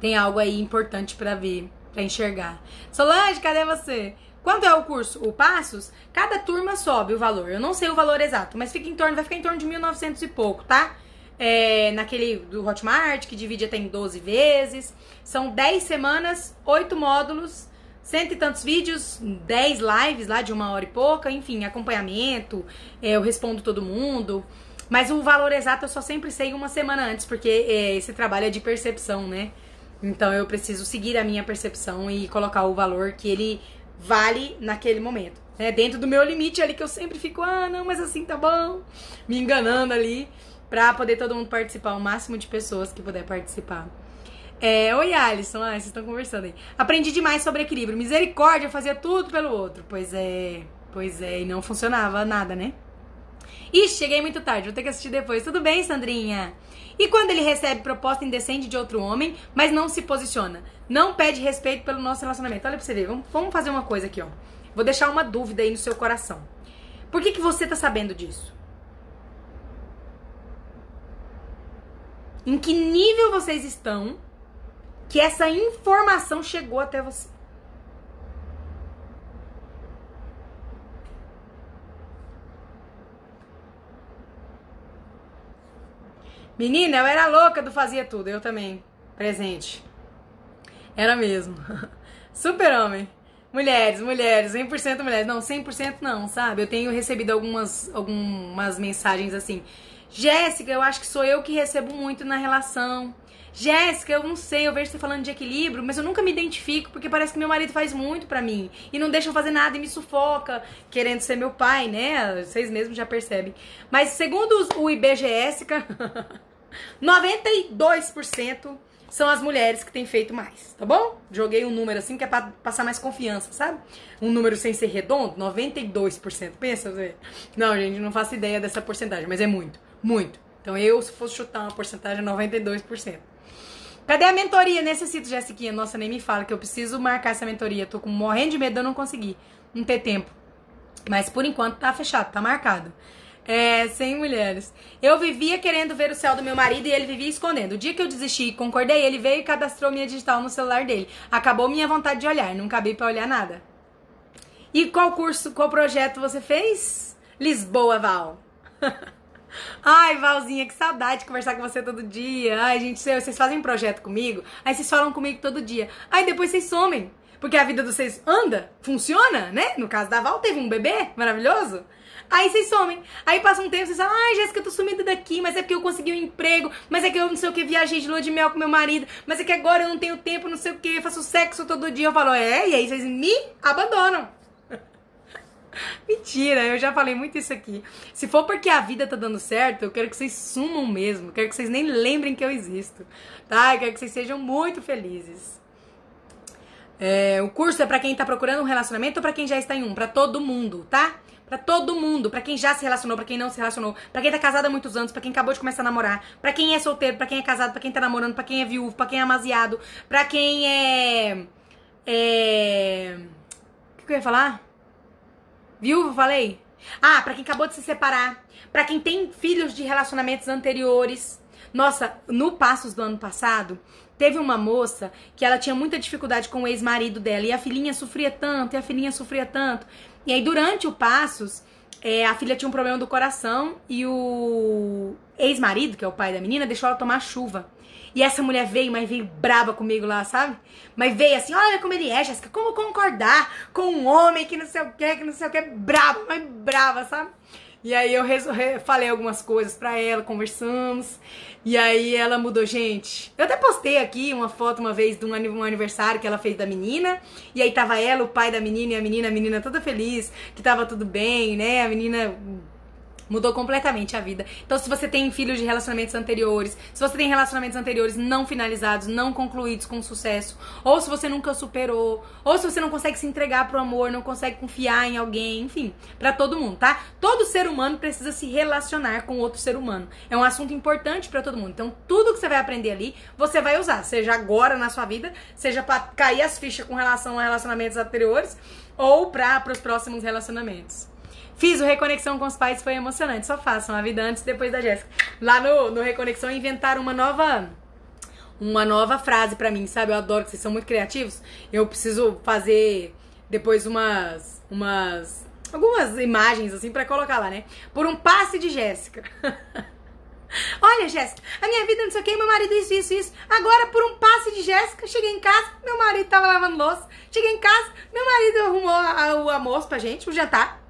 Speaker 1: Tem algo aí importante para ver, para enxergar. Solange, cadê você? Quanto é o curso? O Passos? Cada turma sobe o valor. Eu não sei o valor exato, mas fica em torno, vai ficar em torno de 1.900 e pouco, tá? É, naquele do Hotmart, que divide até em 12 vezes. São 10 semanas, 8 módulos, cento e tantos vídeos, 10 lives lá de uma hora e pouca, enfim, acompanhamento, é, eu respondo todo mundo. Mas o valor exato eu só sempre sei uma semana antes, porque é, esse trabalho é de percepção, né? Então eu preciso seguir a minha percepção e colocar o valor que ele vale naquele momento. Né? Dentro do meu limite ali que eu sempre fico, ah, não, mas assim tá bom. Me enganando ali pra poder todo mundo participar, o máximo de pessoas que puder participar. É, Oi, Alisson. Ah, vocês estão conversando aí. Aprendi demais sobre equilíbrio. Misericórdia, eu fazia tudo pelo outro. Pois é, pois é, e não funcionava nada, né? Ixi, cheguei muito tarde, vou ter que assistir depois. Tudo bem, Sandrinha? E quando ele recebe proposta indecente de outro homem, mas não se posiciona? Não pede respeito pelo nosso relacionamento. Olha pra você ver, vamos, vamos fazer uma coisa aqui, ó. Vou deixar uma dúvida aí no seu coração. Por que, que você tá sabendo disso? Em que nível vocês estão que essa informação chegou até você? Menina, eu era louca do fazia tudo, eu também. Presente. Era mesmo. <laughs> Super-homem. Mulheres, mulheres, 100% mulheres. Não, 100% não, sabe? Eu tenho recebido algumas, algumas mensagens assim. Jéssica, eu acho que sou eu que recebo muito na relação. Jéssica, eu não sei, eu vejo você falando de equilíbrio, mas eu nunca me identifico porque parece que meu marido faz muito para mim e não deixa eu fazer nada e me sufoca, querendo ser meu pai, né? Vocês mesmos já percebem. Mas segundo o IBGS, 92% <laughs> são as mulheres que têm feito mais, tá bom? Joguei um número assim que é pra passar mais confiança, sabe? Um número sem ser redondo, 92%. Pensa, você. Não, gente, não faço ideia dessa porcentagem, mas é muito, muito. Então eu, se fosse chutar uma porcentagem, 92%. Cadê a mentoria? Necessito, Jessiquinha. Nossa, nem me fala que eu preciso marcar essa mentoria. Tô com morrendo de medo de eu não conseguir. Não ter tempo. Mas por enquanto tá fechado, tá marcado. É, sem mulheres. Eu vivia querendo ver o céu do meu marido e ele vivia escondendo. O dia que eu desisti e concordei, ele veio e cadastrou minha digital no celular dele. Acabou minha vontade de olhar, não cabia pra olhar nada. E qual curso, qual projeto você fez? Lisboa, Val. <laughs> Ai, Valzinha, que saudade de conversar com você todo dia. Ai, gente, vocês fazem um projeto comigo, aí vocês falam comigo todo dia. Aí depois vocês somem. Porque a vida de vocês anda, funciona, né? No caso da Val, teve um bebê maravilhoso. Aí vocês somem. Aí passa um tempo, vocês falam, ai, Jéssica, eu tô sumida daqui, mas é porque eu consegui um emprego, mas é que eu não sei o que, viajei de lua de mel com meu marido, mas é que agora eu não tenho tempo, não sei o que, faço sexo todo dia. Eu falo, é, e aí vocês me abandonam. <laughs> Mentira, eu já falei muito isso aqui. Se for porque a vida tá dando certo, eu quero que vocês sumam mesmo. Quero que vocês nem lembrem que eu existo. Tá? Eu quero que vocês sejam muito felizes. É, o curso é para quem tá procurando um relacionamento ou para quem já está em um? Para todo mundo, tá? Para todo mundo, para quem já se relacionou, para quem não se relacionou, para quem tá casado há muitos anos, para quem acabou de começar a namorar, para quem é solteiro, para quem é casado, para quem tá namorando, para quem é viúvo, para quem é amaziado, para quem é é O que eu ia falar? Viúvo, falei? Ah, para quem acabou de se separar, para quem tem filhos de relacionamentos anteriores. Nossa, no Passos do ano passado, teve uma moça que ela tinha muita dificuldade com o ex-marido dela e a filhinha sofria tanto, e a filhinha sofria tanto. E aí, durante o Passos, é, a filha tinha um problema do coração e o ex-marido, que é o pai da menina, deixou ela tomar chuva. E essa mulher veio, mas veio braba comigo lá, sabe? Mas veio assim, olha como ele é, Jéssica, como concordar com um homem que não sei o que, que não sei o que, brava, mas brava, sabe? E aí eu falei algumas coisas pra ela, conversamos. E aí ela mudou, gente. Eu até postei aqui uma foto uma vez de um aniversário que ela fez da menina. E aí tava ela, o pai da menina e a menina, a menina toda feliz, que tava tudo bem, né? A menina Mudou completamente a vida. Então, se você tem filhos de relacionamentos anteriores, se você tem relacionamentos anteriores não finalizados, não concluídos com sucesso, ou se você nunca superou, ou se você não consegue se entregar pro amor, não consegue confiar em alguém, enfim, para todo mundo, tá? Todo ser humano precisa se relacionar com outro ser humano. É um assunto importante para todo mundo. Então, tudo que você vai aprender ali, você vai usar, seja agora na sua vida, seja para cair as fichas com relação a relacionamentos anteriores, ou para os próximos relacionamentos. Fiz o Reconexão com os pais, foi emocionante. Só façam a vida antes e depois da Jéssica. Lá no, no Reconexão inventaram uma nova uma nova frase para mim, sabe? Eu adoro que vocês são muito criativos. Eu preciso fazer depois umas umas algumas imagens assim para colocar lá, né? Por um passe de Jéssica. <laughs> Olha, Jéssica, a minha vida não sei o que, meu marido isso, isso, isso. Agora, por um passe de Jéssica, cheguei em casa, meu marido tava lavando louça. Cheguei em casa, meu marido arrumou o almoço pra gente, o jantar.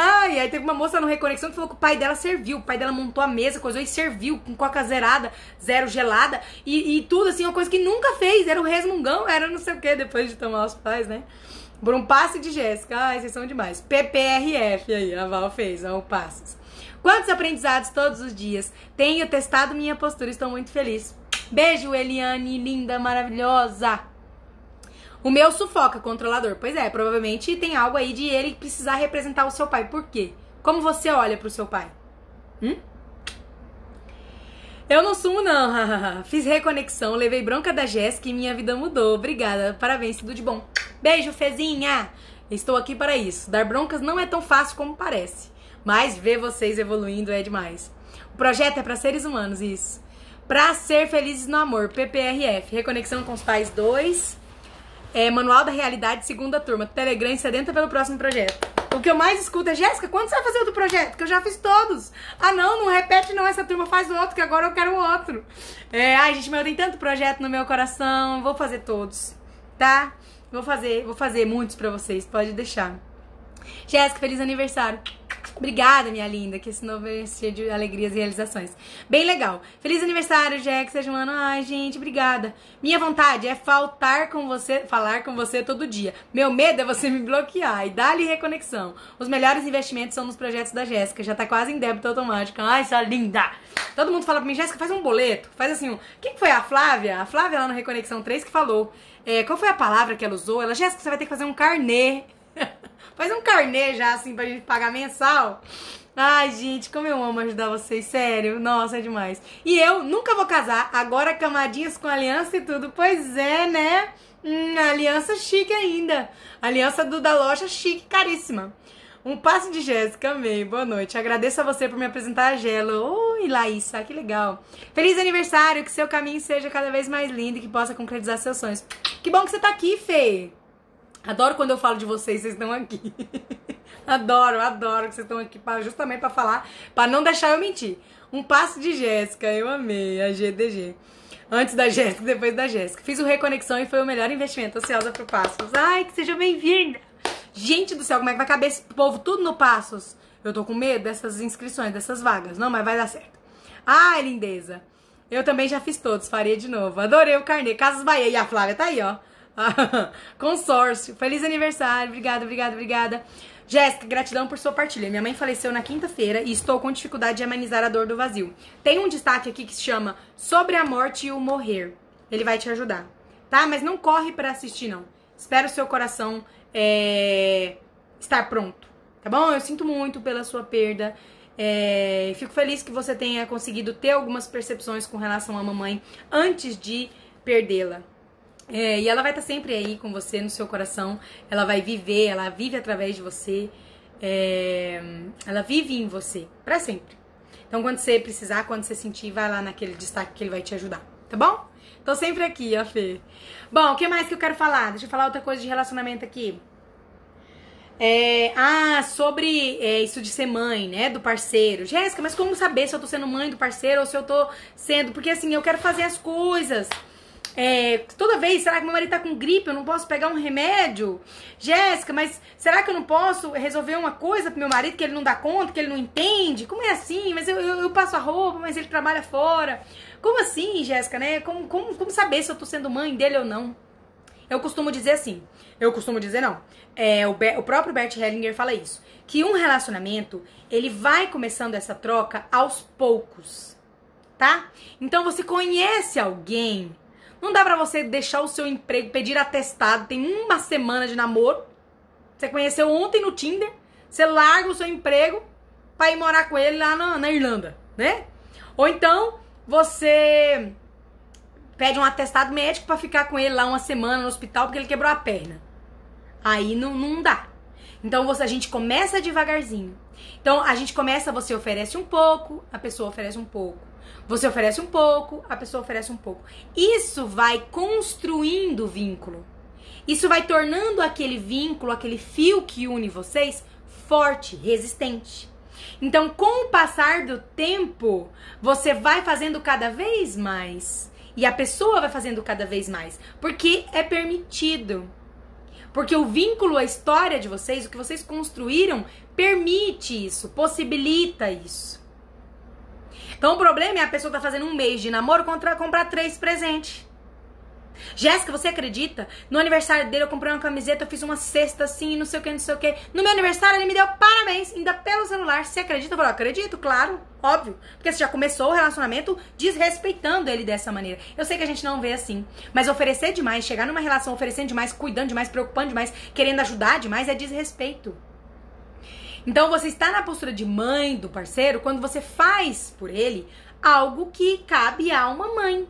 Speaker 1: Ai, aí teve uma moça no Reconexão que falou que o pai dela serviu. O pai dela montou a mesa, coisou e serviu com coca zerada, zero gelada e, e tudo assim, uma coisa que nunca fez. Era o resmungão, era não sei o que depois de tomar os pais, né? Por um passe de Jéssica. Ai, vocês são demais. PPRF aí, a Val fez, ó, o passes. Quantos aprendizados todos os dias? Tenho testado minha postura, estou muito feliz. Beijo, Eliane, linda, maravilhosa. O meu sufoca controlador. Pois é, provavelmente tem algo aí de ele precisar representar o seu pai. Por quê? Como você olha pro seu pai? Hum? Eu não sumo, não. <laughs> Fiz reconexão, levei bronca da Jéssica e minha vida mudou. Obrigada. Parabéns, tudo de bom. Beijo, Fezinha! Estou aqui para isso. Dar broncas não é tão fácil como parece. Mas ver vocês evoluindo é demais. O projeto é para seres humanos, isso. Para ser felizes no amor, PPRF. Reconexão com os pais 2. É, Manual da Realidade, segunda turma. Telegram sedenta pelo próximo projeto. O que eu mais escuto é, Jéssica, quando você vai fazer outro projeto? Que eu já fiz todos. Ah, não, não repete não, essa turma faz outro, que agora eu quero outro. É, ai, gente, mas eu tenho tanto projeto no meu coração, vou fazer todos, tá? Vou fazer, vou fazer muitos pra vocês, pode deixar. Jéssica, feliz aniversário. Obrigada, minha linda, que esse novo é cheio de alegrias e realizações. Bem legal. Feliz aniversário, Jack, seja um ano. Ai, gente, obrigada. Minha vontade é faltar com você, falar com você todo dia. Meu medo é você me bloquear e dar-lhe reconexão. Os melhores investimentos são nos projetos da Jéssica. Já tá quase em débito automático. Ai, sua linda. Todo mundo fala pra mim, Jéssica, faz um boleto. Faz assim, um... quem foi a Flávia? A Flávia lá no Reconexão 3 que falou. É, qual foi a palavra que ela usou? Ela, Jéssica, você vai ter que fazer um carnê <laughs> Faz um carnê já, assim, pra gente pagar mensal. Ai, gente, como eu amo ajudar vocês, sério. Nossa, é demais. E eu nunca vou casar, agora camadinhas com aliança e tudo. Pois é, né? Hum, aliança chique ainda. Aliança do da loja chique, caríssima. Um passo de Jéssica, amei. Boa noite. Agradeço a você por me apresentar a Gelo. Oi, Laísa, que legal. Feliz aniversário, que seu caminho seja cada vez mais lindo e que possa concretizar seus sonhos. Que bom que você tá aqui, Fê. Adoro quando eu falo de vocês, vocês estão aqui. <laughs> adoro, adoro que vocês estão aqui pra, justamente para falar, para não deixar eu mentir. Um passo de Jéssica, eu amei, a GDG. Antes da Jéssica, depois da Jéssica. Fiz o Reconexão e foi o melhor investimento. Ansiosa pro Passos. Ai, que seja bem-vinda. Gente do céu, como é que vai caber esse povo tudo no Passos? Eu tô com medo dessas inscrições, dessas vagas. Não, mas vai dar certo. Ai, lindeza. Eu também já fiz todos, faria de novo. Adorei o carnê. Casas Bahia. E a Flávia tá aí, ó. <laughs> Consórcio. Feliz aniversário. Obrigada, obrigada, obrigada. Jéssica, gratidão por sua partilha. Minha mãe faleceu na quinta-feira e estou com dificuldade de amenizar a dor do vazio. Tem um destaque aqui que se chama Sobre a Morte e o Morrer. Ele vai te ajudar, tá? Mas não corre para assistir, não. Espera o seu coração é, estar pronto, tá bom? Eu sinto muito pela sua perda. É, fico feliz que você tenha conseguido ter algumas percepções com relação à mamãe antes de perdê-la. É, e ela vai estar sempre aí com você no seu coração. Ela vai viver, ela vive através de você. É, ela vive em você para sempre. Então, quando você precisar, quando você sentir, vai lá naquele destaque que ele vai te ajudar, tá bom? Tô sempre aqui, ó, Fê. Bom, o que mais que eu quero falar? Deixa eu falar outra coisa de relacionamento aqui. É, ah, sobre é, isso de ser mãe, né? Do parceiro. Jéssica, mas como saber se eu tô sendo mãe do parceiro ou se eu tô sendo. Porque assim, eu quero fazer as coisas. É, toda vez, será que meu marido tá com gripe? Eu não posso pegar um remédio? Jéssica, mas será que eu não posso resolver uma coisa pro meu marido que ele não dá conta, que ele não entende? Como é assim? Mas eu, eu, eu passo a roupa, mas ele trabalha fora. Como assim, Jéssica, né? Como, como, como saber se eu tô sendo mãe dele ou não? Eu costumo dizer assim. Eu costumo dizer não. É, o, o próprio Bert Hellinger fala isso. Que um relacionamento, ele vai começando essa troca aos poucos. Tá? Então você conhece alguém não dá pra você deixar o seu emprego, pedir atestado, tem uma semana de namoro. Você conheceu ontem no Tinder, você larga o seu emprego pra ir morar com ele lá na, na Irlanda, né? Ou então você pede um atestado médico para ficar com ele lá uma semana no hospital porque ele quebrou a perna. Aí não, não dá. Então você, a gente começa devagarzinho. Então a gente começa, você oferece um pouco, a pessoa oferece um pouco. Você oferece um pouco, a pessoa oferece um pouco. Isso vai construindo o vínculo. Isso vai tornando aquele vínculo, aquele fio que une vocês, forte, resistente. Então, com o passar do tempo, você vai fazendo cada vez mais. E a pessoa vai fazendo cada vez mais. Porque é permitido. Porque o vínculo, a história de vocês, o que vocês construíram, permite isso, possibilita isso. Então o problema é a pessoa tá fazendo um mês de namoro contra comprar três presentes. Jéssica, você acredita? No aniversário dele eu comprei uma camiseta, eu fiz uma cesta assim, não sei o que, não sei o que. No meu aniversário ele me deu parabéns, ainda pelo celular. Você acredita? Eu falei, acredito, claro, óbvio. Porque você já começou o relacionamento desrespeitando ele dessa maneira. Eu sei que a gente não vê assim. Mas oferecer demais, chegar numa relação oferecendo demais, cuidando demais, preocupando demais, querendo ajudar demais é desrespeito. Então você está na postura de mãe do parceiro quando você faz por ele algo que cabe a uma mãe.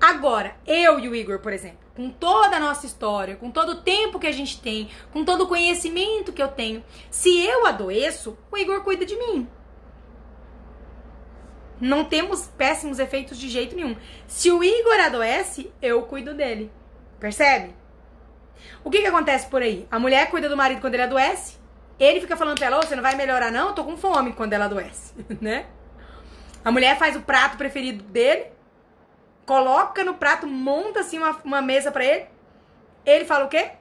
Speaker 1: Agora, eu e o Igor, por exemplo, com toda a nossa história, com todo o tempo que a gente tem, com todo o conhecimento que eu tenho, se eu adoeço, o Igor cuida de mim. Não temos péssimos efeitos de jeito nenhum. Se o Igor adoece, eu cuido dele. Percebe? O que, que acontece por aí? A mulher cuida do marido quando ele adoece, ele fica falando pra ela, oh, você não vai melhorar não? Eu tô com fome quando ela adoece, <laughs> né? A mulher faz o prato preferido dele, coloca no prato, monta assim uma, uma mesa para ele. Ele fala o quê?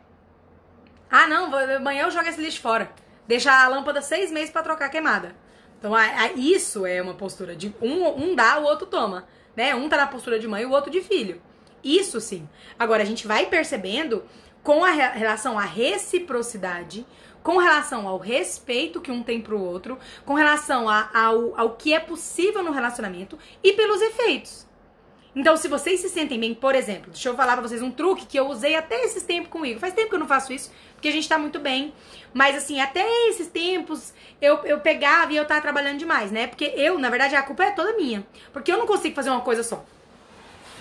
Speaker 1: Ah, não, amanhã eu jogo esse lixo fora. Deixa a lâmpada seis meses para trocar queimada. Então, a, a, isso é uma postura de um, um dá, o outro toma. Né? Um tá na postura de mãe o outro de filho. Isso sim. Agora, a gente vai percebendo com a relação à reciprocidade, com relação ao respeito que um tem pro outro, com relação a, ao, ao que é possível no relacionamento e pelos efeitos. Então, se vocês se sentem bem, por exemplo, deixa eu falar pra vocês um truque que eu usei até esses tempos comigo. Faz tempo que eu não faço isso, porque a gente tá muito bem. Mas, assim, até esses tempos eu, eu pegava e eu tava trabalhando demais, né? Porque eu, na verdade, a culpa é toda minha. Porque eu não consigo fazer uma coisa só.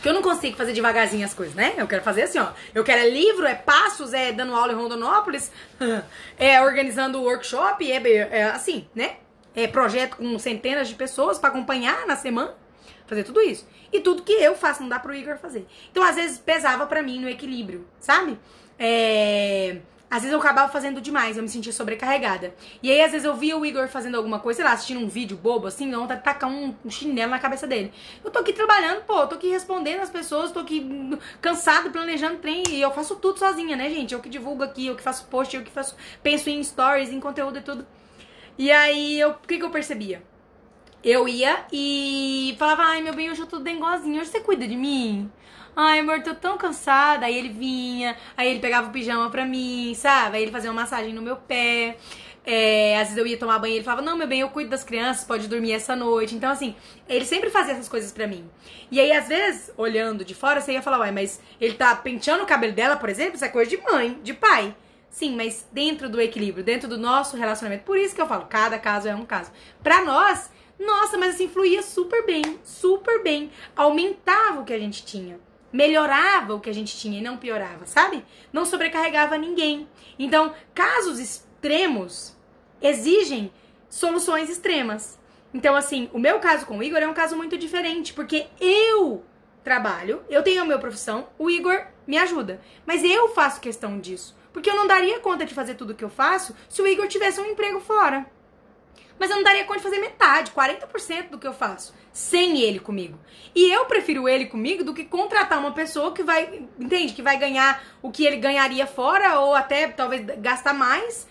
Speaker 1: Porque eu não consigo fazer devagarzinho as coisas, né? Eu quero fazer assim, ó. Eu quero é livro, é passos, é dando aula em Rondonópolis, <laughs> é organizando workshop, é, é assim, né? É projeto com centenas de pessoas para acompanhar na semana fazer tudo isso. E tudo que eu faço não dá pro Igor fazer. Então, às vezes, pesava para mim no equilíbrio, sabe? É... Às vezes eu acabava fazendo demais, eu me sentia sobrecarregada. E aí, às vezes, eu via o Igor fazendo alguma coisa, sei lá, assistindo um vídeo bobo, assim, não de tacar um, chinelo na cabeça dele. Eu tô aqui trabalhando, pô, tô aqui respondendo as pessoas, tô aqui cansado, planejando trem, e eu faço tudo sozinha, né, gente? Eu que divulgo aqui, eu que faço post, eu que faço, penso em stories, em conteúdo e tudo. E aí, eu, o que que eu percebia? eu ia e falava, ai meu bem, hoje eu tô dengozinho, hoje você cuida de mim? Ai, amor, tô tão cansada. Aí ele vinha, aí ele pegava o pijama pra mim, sabe? Aí ele fazia uma massagem no meu pé. É, às vezes eu ia tomar banho e ele falava, não, meu bem, eu cuido das crianças, pode dormir essa noite. Então, assim, ele sempre fazia essas coisas pra mim. E aí, às vezes, olhando de fora, você ia falar, uai, mas ele tá penteando o cabelo dela, por exemplo, isso é coisa de mãe, de pai. Sim, mas dentro do equilíbrio, dentro do nosso relacionamento. Por isso que eu falo, cada caso é um caso. Pra nós, nossa, mas assim, fluía super bem, super bem. Aumentava o que a gente tinha. Melhorava o que a gente tinha e não piorava, sabe? Não sobrecarregava ninguém. Então, casos extremos exigem soluções extremas. Então, assim, o meu caso com o Igor é um caso muito diferente, porque eu trabalho, eu tenho a minha profissão, o Igor me ajuda. Mas eu faço questão disso. Porque eu não daria conta de fazer tudo o que eu faço se o Igor tivesse um emprego fora. Mas eu não daria conta de fazer metade, 40% do que eu faço, sem ele comigo. E eu prefiro ele comigo do que contratar uma pessoa que vai, entende? Que vai ganhar o que ele ganharia fora, ou até talvez gastar mais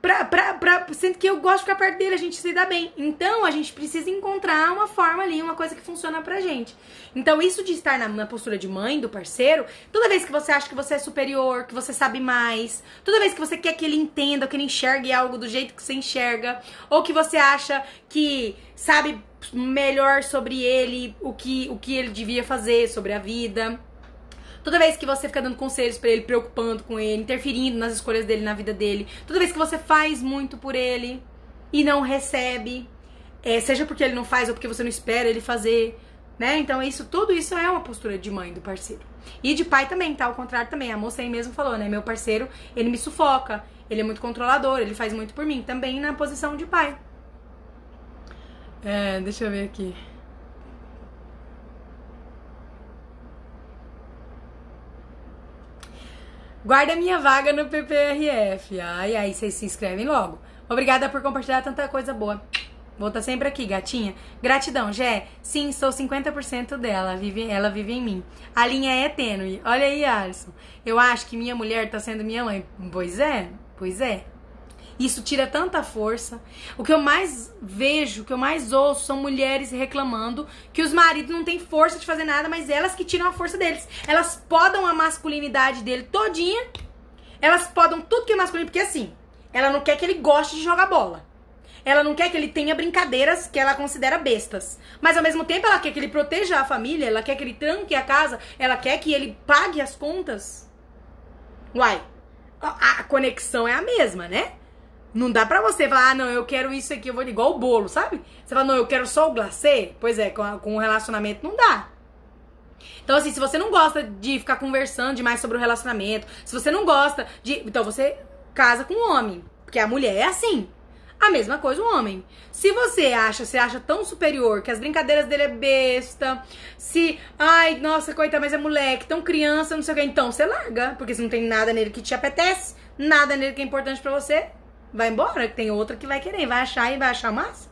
Speaker 1: Pra, pra, pra, sendo que eu gosto de ficar perto dele, a gente se dá bem. Então, a gente precisa encontrar uma forma ali, uma coisa que funciona pra gente. Então, isso de estar na, na, postura de mãe do parceiro, toda vez que você acha que você é superior, que você sabe mais, toda vez que você quer que ele entenda, que ele enxergue algo do jeito que você enxerga, ou que você acha que sabe melhor sobre ele, o que, o que ele devia fazer sobre a vida. Toda vez que você fica dando conselhos para ele, preocupando com ele, interferindo nas escolhas dele, na vida dele. Toda vez que você faz muito por ele e não recebe, é, seja porque ele não faz ou porque você não espera ele fazer, né? Então isso, tudo isso é uma postura de mãe do parceiro. E de pai também, tá? Ao contrário também. A moça aí mesmo falou, né? Meu parceiro, ele me sufoca, ele é muito controlador, ele faz muito por mim. Também na posição de pai. É, deixa eu ver aqui. Guarda minha vaga no PPRF. Ai, ai, vocês se inscrevem logo. Obrigada por compartilhar tanta coisa boa. Vou estar sempre aqui, gatinha. Gratidão, Jé. Sim, sou 50% dela. Vive, ela vive em mim. A linha é tênue. Olha aí, Alisson. Eu acho que minha mulher tá sendo minha mãe. Pois é, pois é. Isso tira tanta força. O que eu mais vejo, o que eu mais ouço são mulheres reclamando que os maridos não têm força de fazer nada, mas elas que tiram a força deles. Elas podam a masculinidade dele todinha. Elas podam tudo que é masculino, porque assim, ela não quer que ele goste de jogar bola. Ela não quer que ele tenha brincadeiras que ela considera bestas. Mas ao mesmo tempo ela quer que ele proteja a família, ela quer que ele tranque a casa, ela quer que ele pague as contas. Uai, a conexão é a mesma, né? Não dá pra você falar, ah, não, eu quero isso aqui, eu vou igual o bolo, sabe? Você fala, não, eu quero só o glacê. Pois é, com, a, com o relacionamento não dá. Então, assim, se você não gosta de ficar conversando demais sobre o relacionamento, se você não gosta de. Então você casa com um homem. Porque a mulher é assim. A mesma coisa o homem. Se você acha, você acha tão superior que as brincadeiras dele é besta, se, ai, nossa, coita, mas é moleque, tão criança, não sei o que, então você larga, porque se não tem nada nele que te apetece, nada nele que é importante para você, vai embora, tem outra que vai querer, vai achar e vai achar massa.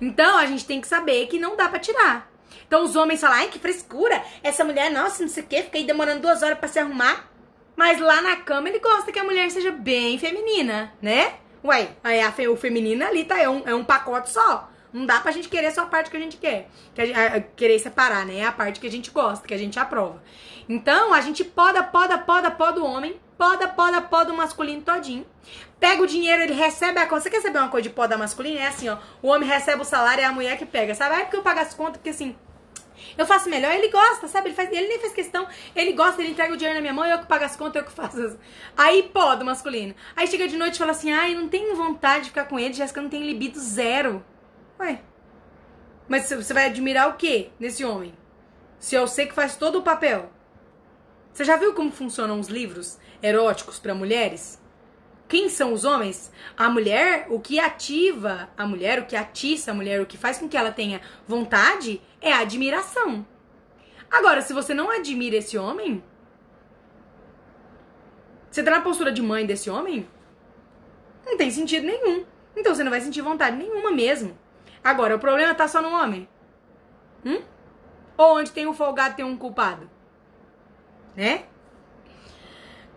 Speaker 1: Então a gente tem que saber que não dá para tirar. Então os homens falam, ai que frescura, essa mulher, nossa, não sei o que, fica aí demorando duas horas para se arrumar. Mas lá na cama ele gosta que a mulher seja bem feminina, né? Ué, aí a, o feminino ali tá, é um, é um pacote só. Não dá pra gente querer só a parte que a gente quer. Que a, a, querer separar, né? É a parte que a gente gosta, que a gente aprova. Então, a gente poda, poda, poda, poda o homem poda, poda, poda o masculino todinho. Pega o dinheiro, ele recebe a conta. Você quer saber uma coisa de poda masculina? É assim, ó. O homem recebe o salário e é a mulher que pega. Sabe? É porque eu pago as contas, porque assim, Eu faço melhor, ele gosta, sabe? Ele, faz, ele nem faz questão, ele gosta, ele entrega o dinheiro na minha mão, eu que pago as contas, eu que faço. Aí, pô, do masculino. Aí chega de noite e fala assim: ai, não tenho vontade de ficar com ele, Jéssica, não tem libido zero. Ué. Mas você vai admirar o quê nesse homem? Se eu sei que faz todo o papel. Você já viu como funcionam os livros eróticos para mulheres? Quem são os homens? A mulher, o que ativa a mulher, o que atiça a mulher, o que faz com que ela tenha vontade é a admiração. Agora, se você não admira esse homem, você tá na postura de mãe desse homem, não tem sentido nenhum. Então você não vai sentir vontade nenhuma mesmo. Agora, o problema tá só no homem. Hum? Ou onde tem um folgado tem um culpado? Né?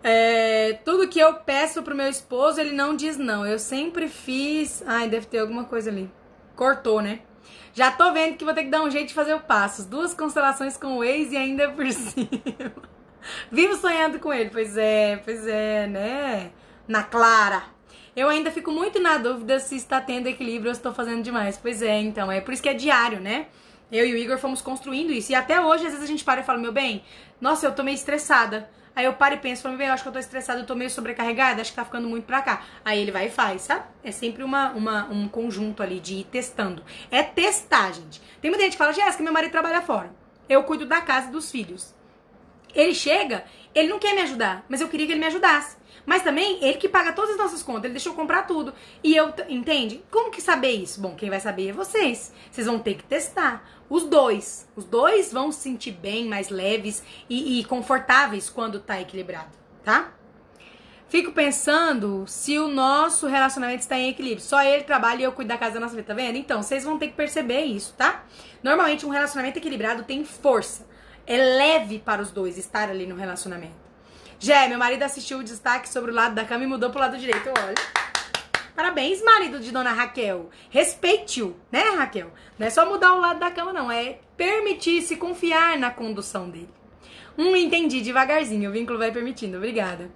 Speaker 1: É, tudo que eu peço pro meu esposo, ele não diz não. Eu sempre fiz. Ai, deve ter alguma coisa ali. Cortou, né? Já tô vendo que vou ter que dar um jeito de fazer o passo. Duas constelações com o ex e ainda por <laughs> cima. Vivo sonhando com ele. Pois é, pois é, né? Na clara. Eu ainda fico muito na dúvida se está tendo equilíbrio ou se estou fazendo demais. Pois é, então. É por isso que é diário, né? Eu e o Igor fomos construindo isso. E até hoje, às vezes, a gente para e fala, meu bem, nossa, eu tô meio estressada. Aí eu paro e penso, falo, eu acho que eu tô estressada, eu tô meio sobrecarregada, acho que tá ficando muito pra cá. Aí ele vai e faz, sabe? É sempre uma, uma, um conjunto ali de ir testando. É testar, gente. Tem muita gente que fala, Jéssica, meu marido trabalha fora. Eu cuido da casa e dos filhos. Ele chega, ele não quer me ajudar, mas eu queria que ele me ajudasse. Mas também ele que paga todas as nossas contas, ele deixou comprar tudo. E eu, entende? Como que saber isso? Bom, quem vai saber é vocês. Vocês vão ter que testar. Os dois. Os dois vão se sentir bem, mais leves e, e confortáveis quando tá equilibrado, tá? Fico pensando se o nosso relacionamento está em equilíbrio. Só ele trabalha e eu cuido da casa da nossa vida, tá vendo? Então, vocês vão ter que perceber isso, tá? Normalmente, um relacionamento equilibrado tem força. É leve para os dois estar ali no relacionamento. Jé, meu marido assistiu o destaque sobre o lado da cama e mudou pro lado direito, olha. Parabéns, marido de dona Raquel. Respeite-o, né, Raquel? Não é só mudar o lado da cama, não. É permitir-se confiar na condução dele. Hum, entendi, devagarzinho. O vínculo vai permitindo. Obrigada.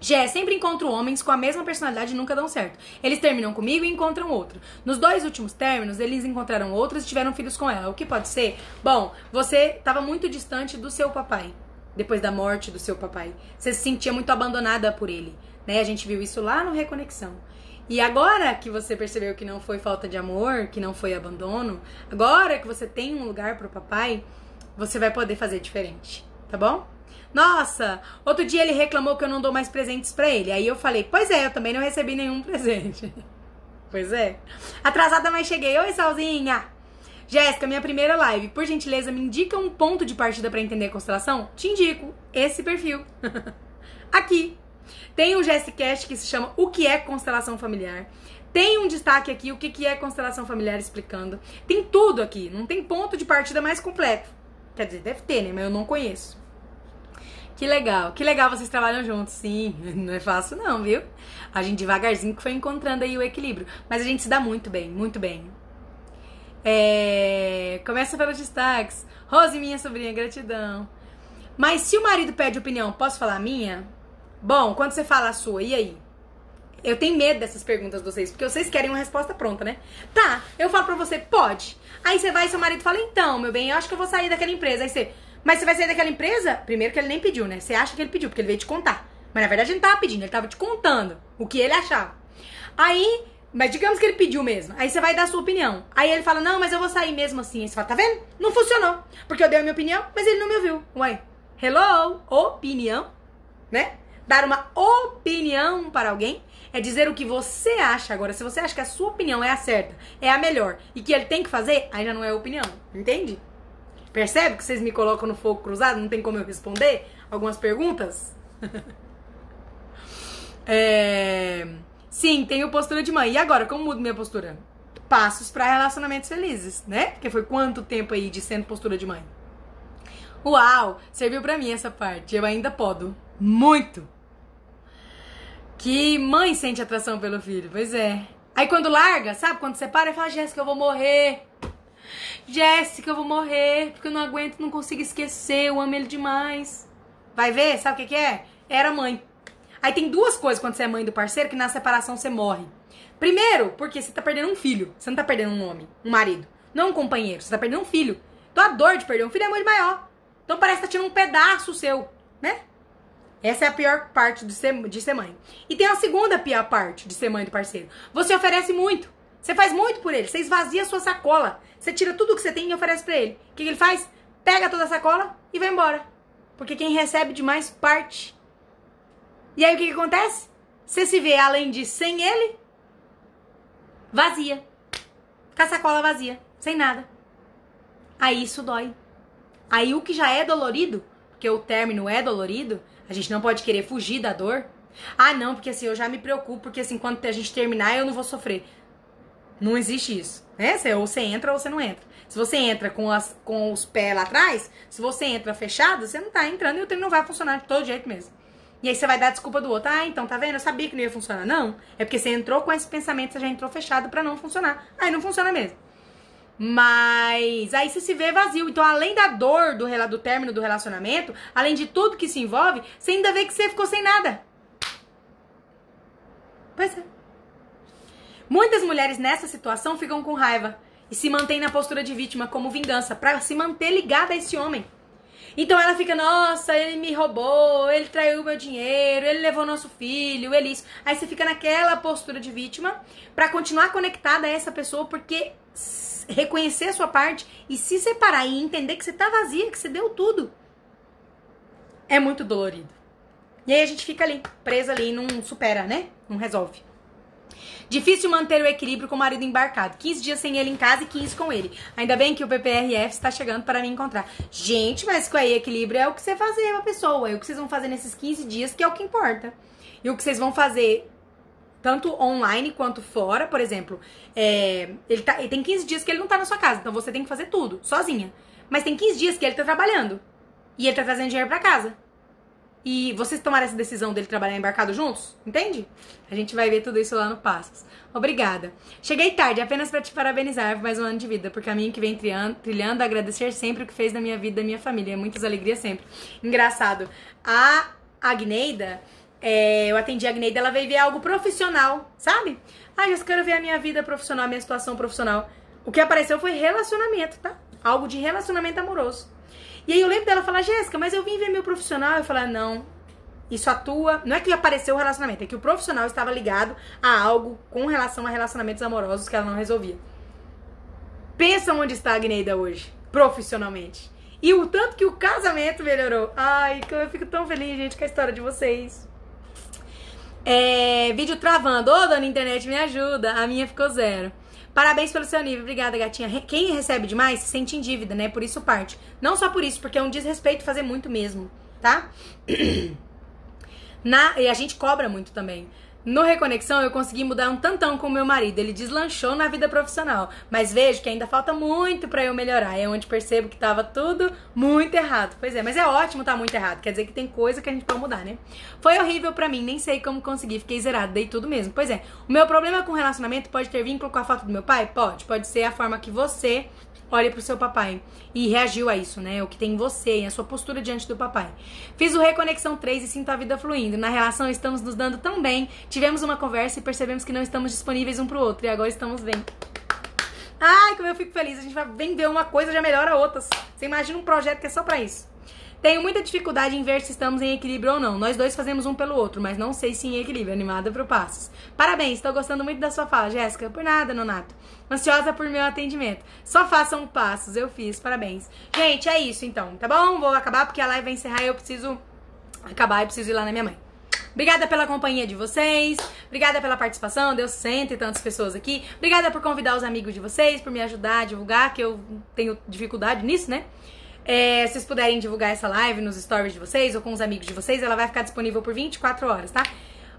Speaker 1: Jé, sempre encontro homens com a mesma personalidade e nunca dão certo. Eles terminam comigo e encontram outro. Nos dois últimos términos, eles encontraram outros e tiveram filhos com ela. O que pode ser? Bom, você estava muito distante do seu papai depois da morte do seu papai. Você se sentia muito abandonada por ele, né? A gente viu isso lá no Reconexão. E agora que você percebeu que não foi falta de amor, que não foi abandono, agora que você tem um lugar pro papai, você vai poder fazer diferente, tá bom? Nossa, outro dia ele reclamou que eu não dou mais presentes para ele. Aí eu falei: "Pois é, eu também não recebi nenhum <laughs> presente". pois é. Atrasada, mas cheguei. Oi, Salzinha. Jéssica, minha primeira live. Por gentileza, me indica um ponto de partida para entender a constelação? Te indico esse perfil. <laughs> aqui. Tem um Jessicast que se chama O que é constelação familiar. Tem um destaque aqui, o que, que é constelação familiar explicando. Tem tudo aqui, não tem ponto de partida mais completo. Quer dizer, deve ter, né? Mas eu não conheço. Que legal, que legal vocês trabalham juntos, sim. <laughs> Não é fácil não, viu? A gente devagarzinho que foi encontrando aí o equilíbrio. Mas a gente se dá muito bem, muito bem. É... Começa pelos destaques. Rose, minha sobrinha, gratidão. Mas se o marido pede opinião, posso falar a minha? Bom, quando você fala a sua, e aí? Eu tenho medo dessas perguntas de vocês, porque vocês querem uma resposta pronta, né? Tá, eu falo pra você, pode. Aí você vai e seu marido fala, então, meu bem, eu acho que eu vou sair daquela empresa. Aí você, mas você vai sair daquela empresa? Primeiro que ele nem pediu, né? Você acha que ele pediu, porque ele veio te contar. Mas na verdade ele não tava pedindo, ele tava te contando o que ele achava. Aí mas digamos que ele pediu mesmo. Aí você vai dar a sua opinião. Aí ele fala, não, mas eu vou sair mesmo assim. Aí você fala, tá vendo? Não funcionou. Porque eu dei a minha opinião, mas ele não me ouviu. Ué, hello? Opinião? Né? Dar uma opinião para alguém é dizer o que você acha. Agora, se você acha que a sua opinião é a certa, é a melhor, e que ele tem que fazer, já não é opinião. Entende? Percebe que vocês me colocam no fogo cruzado? Não tem como eu responder algumas perguntas? <laughs> é... Sim, tenho postura de mãe. E agora, como mudo minha postura? Passos para relacionamentos felizes, né? Porque foi quanto tempo aí de sendo postura de mãe? Uau, serviu para mim essa parte. Eu ainda podo. Muito. Que mãe sente atração pelo filho, pois é. Aí quando larga, sabe? Quando separa, fala, Jéssica, eu vou morrer. Jéssica, eu vou morrer, porque eu não aguento, não consigo esquecer, eu amo ele demais. Vai ver? Sabe o que, que é? Era mãe. Aí tem duas coisas quando você é mãe do parceiro que na separação você morre. Primeiro, porque você tá perdendo um filho. Você não tá perdendo um homem, um marido. Não um companheiro, você tá perdendo um filho. Então a dor de perder um filho é muito maior. Então parece que tá tirando um pedaço seu, né? Essa é a pior parte de ser, de ser mãe. E tem a segunda pior parte de ser mãe do parceiro. Você oferece muito. Você faz muito por ele. Você esvazia a sua sacola. Você tira tudo que você tem e oferece para ele. O que, que ele faz? Pega toda a sacola e vai embora. Porque quem recebe demais parte. E aí o que, que acontece? Você se vê, além de sem ele, vazia. Com a sacola vazia. Sem nada. Aí isso dói. Aí o que já é dolorido, porque o término é dolorido, a gente não pode querer fugir da dor. Ah, não, porque assim, eu já me preocupo, porque assim, quando a gente terminar, eu não vou sofrer. Não existe isso. Né? Ou você entra ou você não entra. Se você entra com, as, com os pés lá atrás, se você entra fechado, você não tá entrando e o treino não vai funcionar de todo jeito mesmo. E aí você vai dar desculpa do outro. Ah, então tá vendo? Eu sabia que não ia funcionar. Não. É porque você entrou com esse pensamento, você já entrou fechado para não funcionar. Aí não funciona mesmo. Mas aí você se vê vazio. Então, além da dor do, do término do relacionamento, além de tudo que se envolve, você ainda vê que você ficou sem nada. Pois é. Muitas mulheres nessa situação ficam com raiva e se mantêm na postura de vítima como vingança para se manter ligada a esse homem. Então ela fica, nossa, ele me roubou, ele traiu meu dinheiro, ele levou nosso filho, ele isso. Aí você fica naquela postura de vítima para continuar conectada a essa pessoa porque reconhecer a sua parte e se separar e entender que você tá vazia, que você deu tudo. É muito dolorido. E aí a gente fica ali, presa ali, não supera, né? Não resolve. Difícil manter o equilíbrio com o marido embarcado. 15 dias sem ele em casa e 15 com ele. Ainda bem que o PPRF está chegando para me encontrar. Gente, mas com aí equilíbrio é o que você fazer a pessoa. É o que vocês vão fazer nesses 15 dias que é o que importa. E o que vocês vão fazer tanto online quanto fora, por exemplo, é, ele, tá, ele tem 15 dias que ele não tá na sua casa, então você tem que fazer tudo, sozinha. Mas tem 15 dias que ele tá trabalhando. E ele tá trazendo dinheiro para casa. E vocês tomaram essa decisão dele trabalhar embarcado juntos? Entende? A gente vai ver tudo isso lá no Passos. Obrigada. Cheguei tarde, apenas para te parabenizar por mais um ano de vida, por caminho que vem trilhando, agradecer sempre o que fez na minha vida, da minha família. Muitas alegrias sempre. Engraçado. A Agneida é, eu atendi a Agneida, ela veio ver algo profissional, sabe? Ah, eu quero ver a minha vida profissional, a minha situação profissional. O que apareceu foi relacionamento, tá? Algo de relacionamento amoroso. E aí eu lembro dela falar, Jéssica, mas eu vim ver meu profissional. Eu falei, não, isso atua. Não é que apareceu o relacionamento, é que o profissional estava ligado a algo com relação a relacionamentos amorosos que ela não resolvia. Pensa onde está a Agneida hoje, profissionalmente. E o tanto que o casamento melhorou. Ai, eu fico tão feliz, gente, com a história de vocês. É, vídeo travando. Ô, dona internet, me ajuda. A minha ficou zero. Parabéns pelo seu nível. Obrigada, gatinha. Quem recebe demais se sente em dívida, né? Por isso parte. Não só por isso, porque é um desrespeito fazer muito mesmo, tá? <clears throat> Na, e a gente cobra muito também. No Reconexão, eu consegui mudar um tantão com meu marido. Ele deslanchou na vida profissional. Mas vejo que ainda falta muito para eu melhorar. É onde percebo que tava tudo muito errado. Pois é, mas é ótimo tá muito errado. Quer dizer que tem coisa que a gente pode mudar, né? Foi horrível para mim, nem sei como consegui. Fiquei zerado, dei tudo mesmo. Pois é, o meu problema com relacionamento pode ter vínculo com a falta do meu pai? Pode. Pode ser a forma que você olhe pro seu papai e reagiu a isso, né? O que tem em você e a sua postura diante do papai. Fiz o Reconexão 3 e sinto a vida fluindo. Na relação estamos nos dando tão bem. Tivemos uma conversa e percebemos que não estamos disponíveis um pro outro. E agora estamos bem. Ai, como eu fico feliz. A gente vai vender uma coisa já melhora outras. Você imagina um projeto que é só pra isso. Tenho muita dificuldade em ver se estamos em equilíbrio ou não. Nós dois fazemos um pelo outro, mas não sei se em equilíbrio. Animada pro Passos. Parabéns, estou gostando muito da sua fala, Jéssica. Por nada, Nonato. Ansiosa por meu atendimento. Só façam passos, eu fiz. Parabéns. Gente, é isso então, tá bom? Vou acabar porque a live vai encerrar e eu preciso acabar e preciso ir lá na minha mãe. Obrigada pela companhia de vocês. Obrigada pela participação. Deu cento e tantas pessoas aqui. Obrigada por convidar os amigos de vocês, por me ajudar a divulgar, que eu tenho dificuldade nisso, né? É, se vocês puderem divulgar essa live nos stories de vocês ou com os amigos de vocês, ela vai ficar disponível por 24 horas, tá?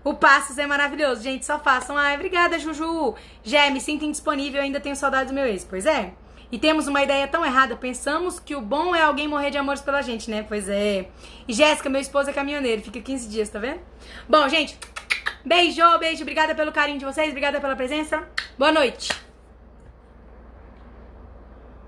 Speaker 1: O Passos é maravilhoso, gente, só façam. Ai, obrigada, Juju. Jé, me sinto indisponível, ainda tenho saudades do meu ex. Pois é. E temos uma ideia tão errada, pensamos que o bom é alguém morrer de amores pela gente, né? Pois é. E Jéssica, meu esposo é caminhoneiro, fica 15 dias, tá vendo? Bom, gente, beijo, beijo, obrigada pelo carinho de vocês, obrigada pela presença. Boa noite.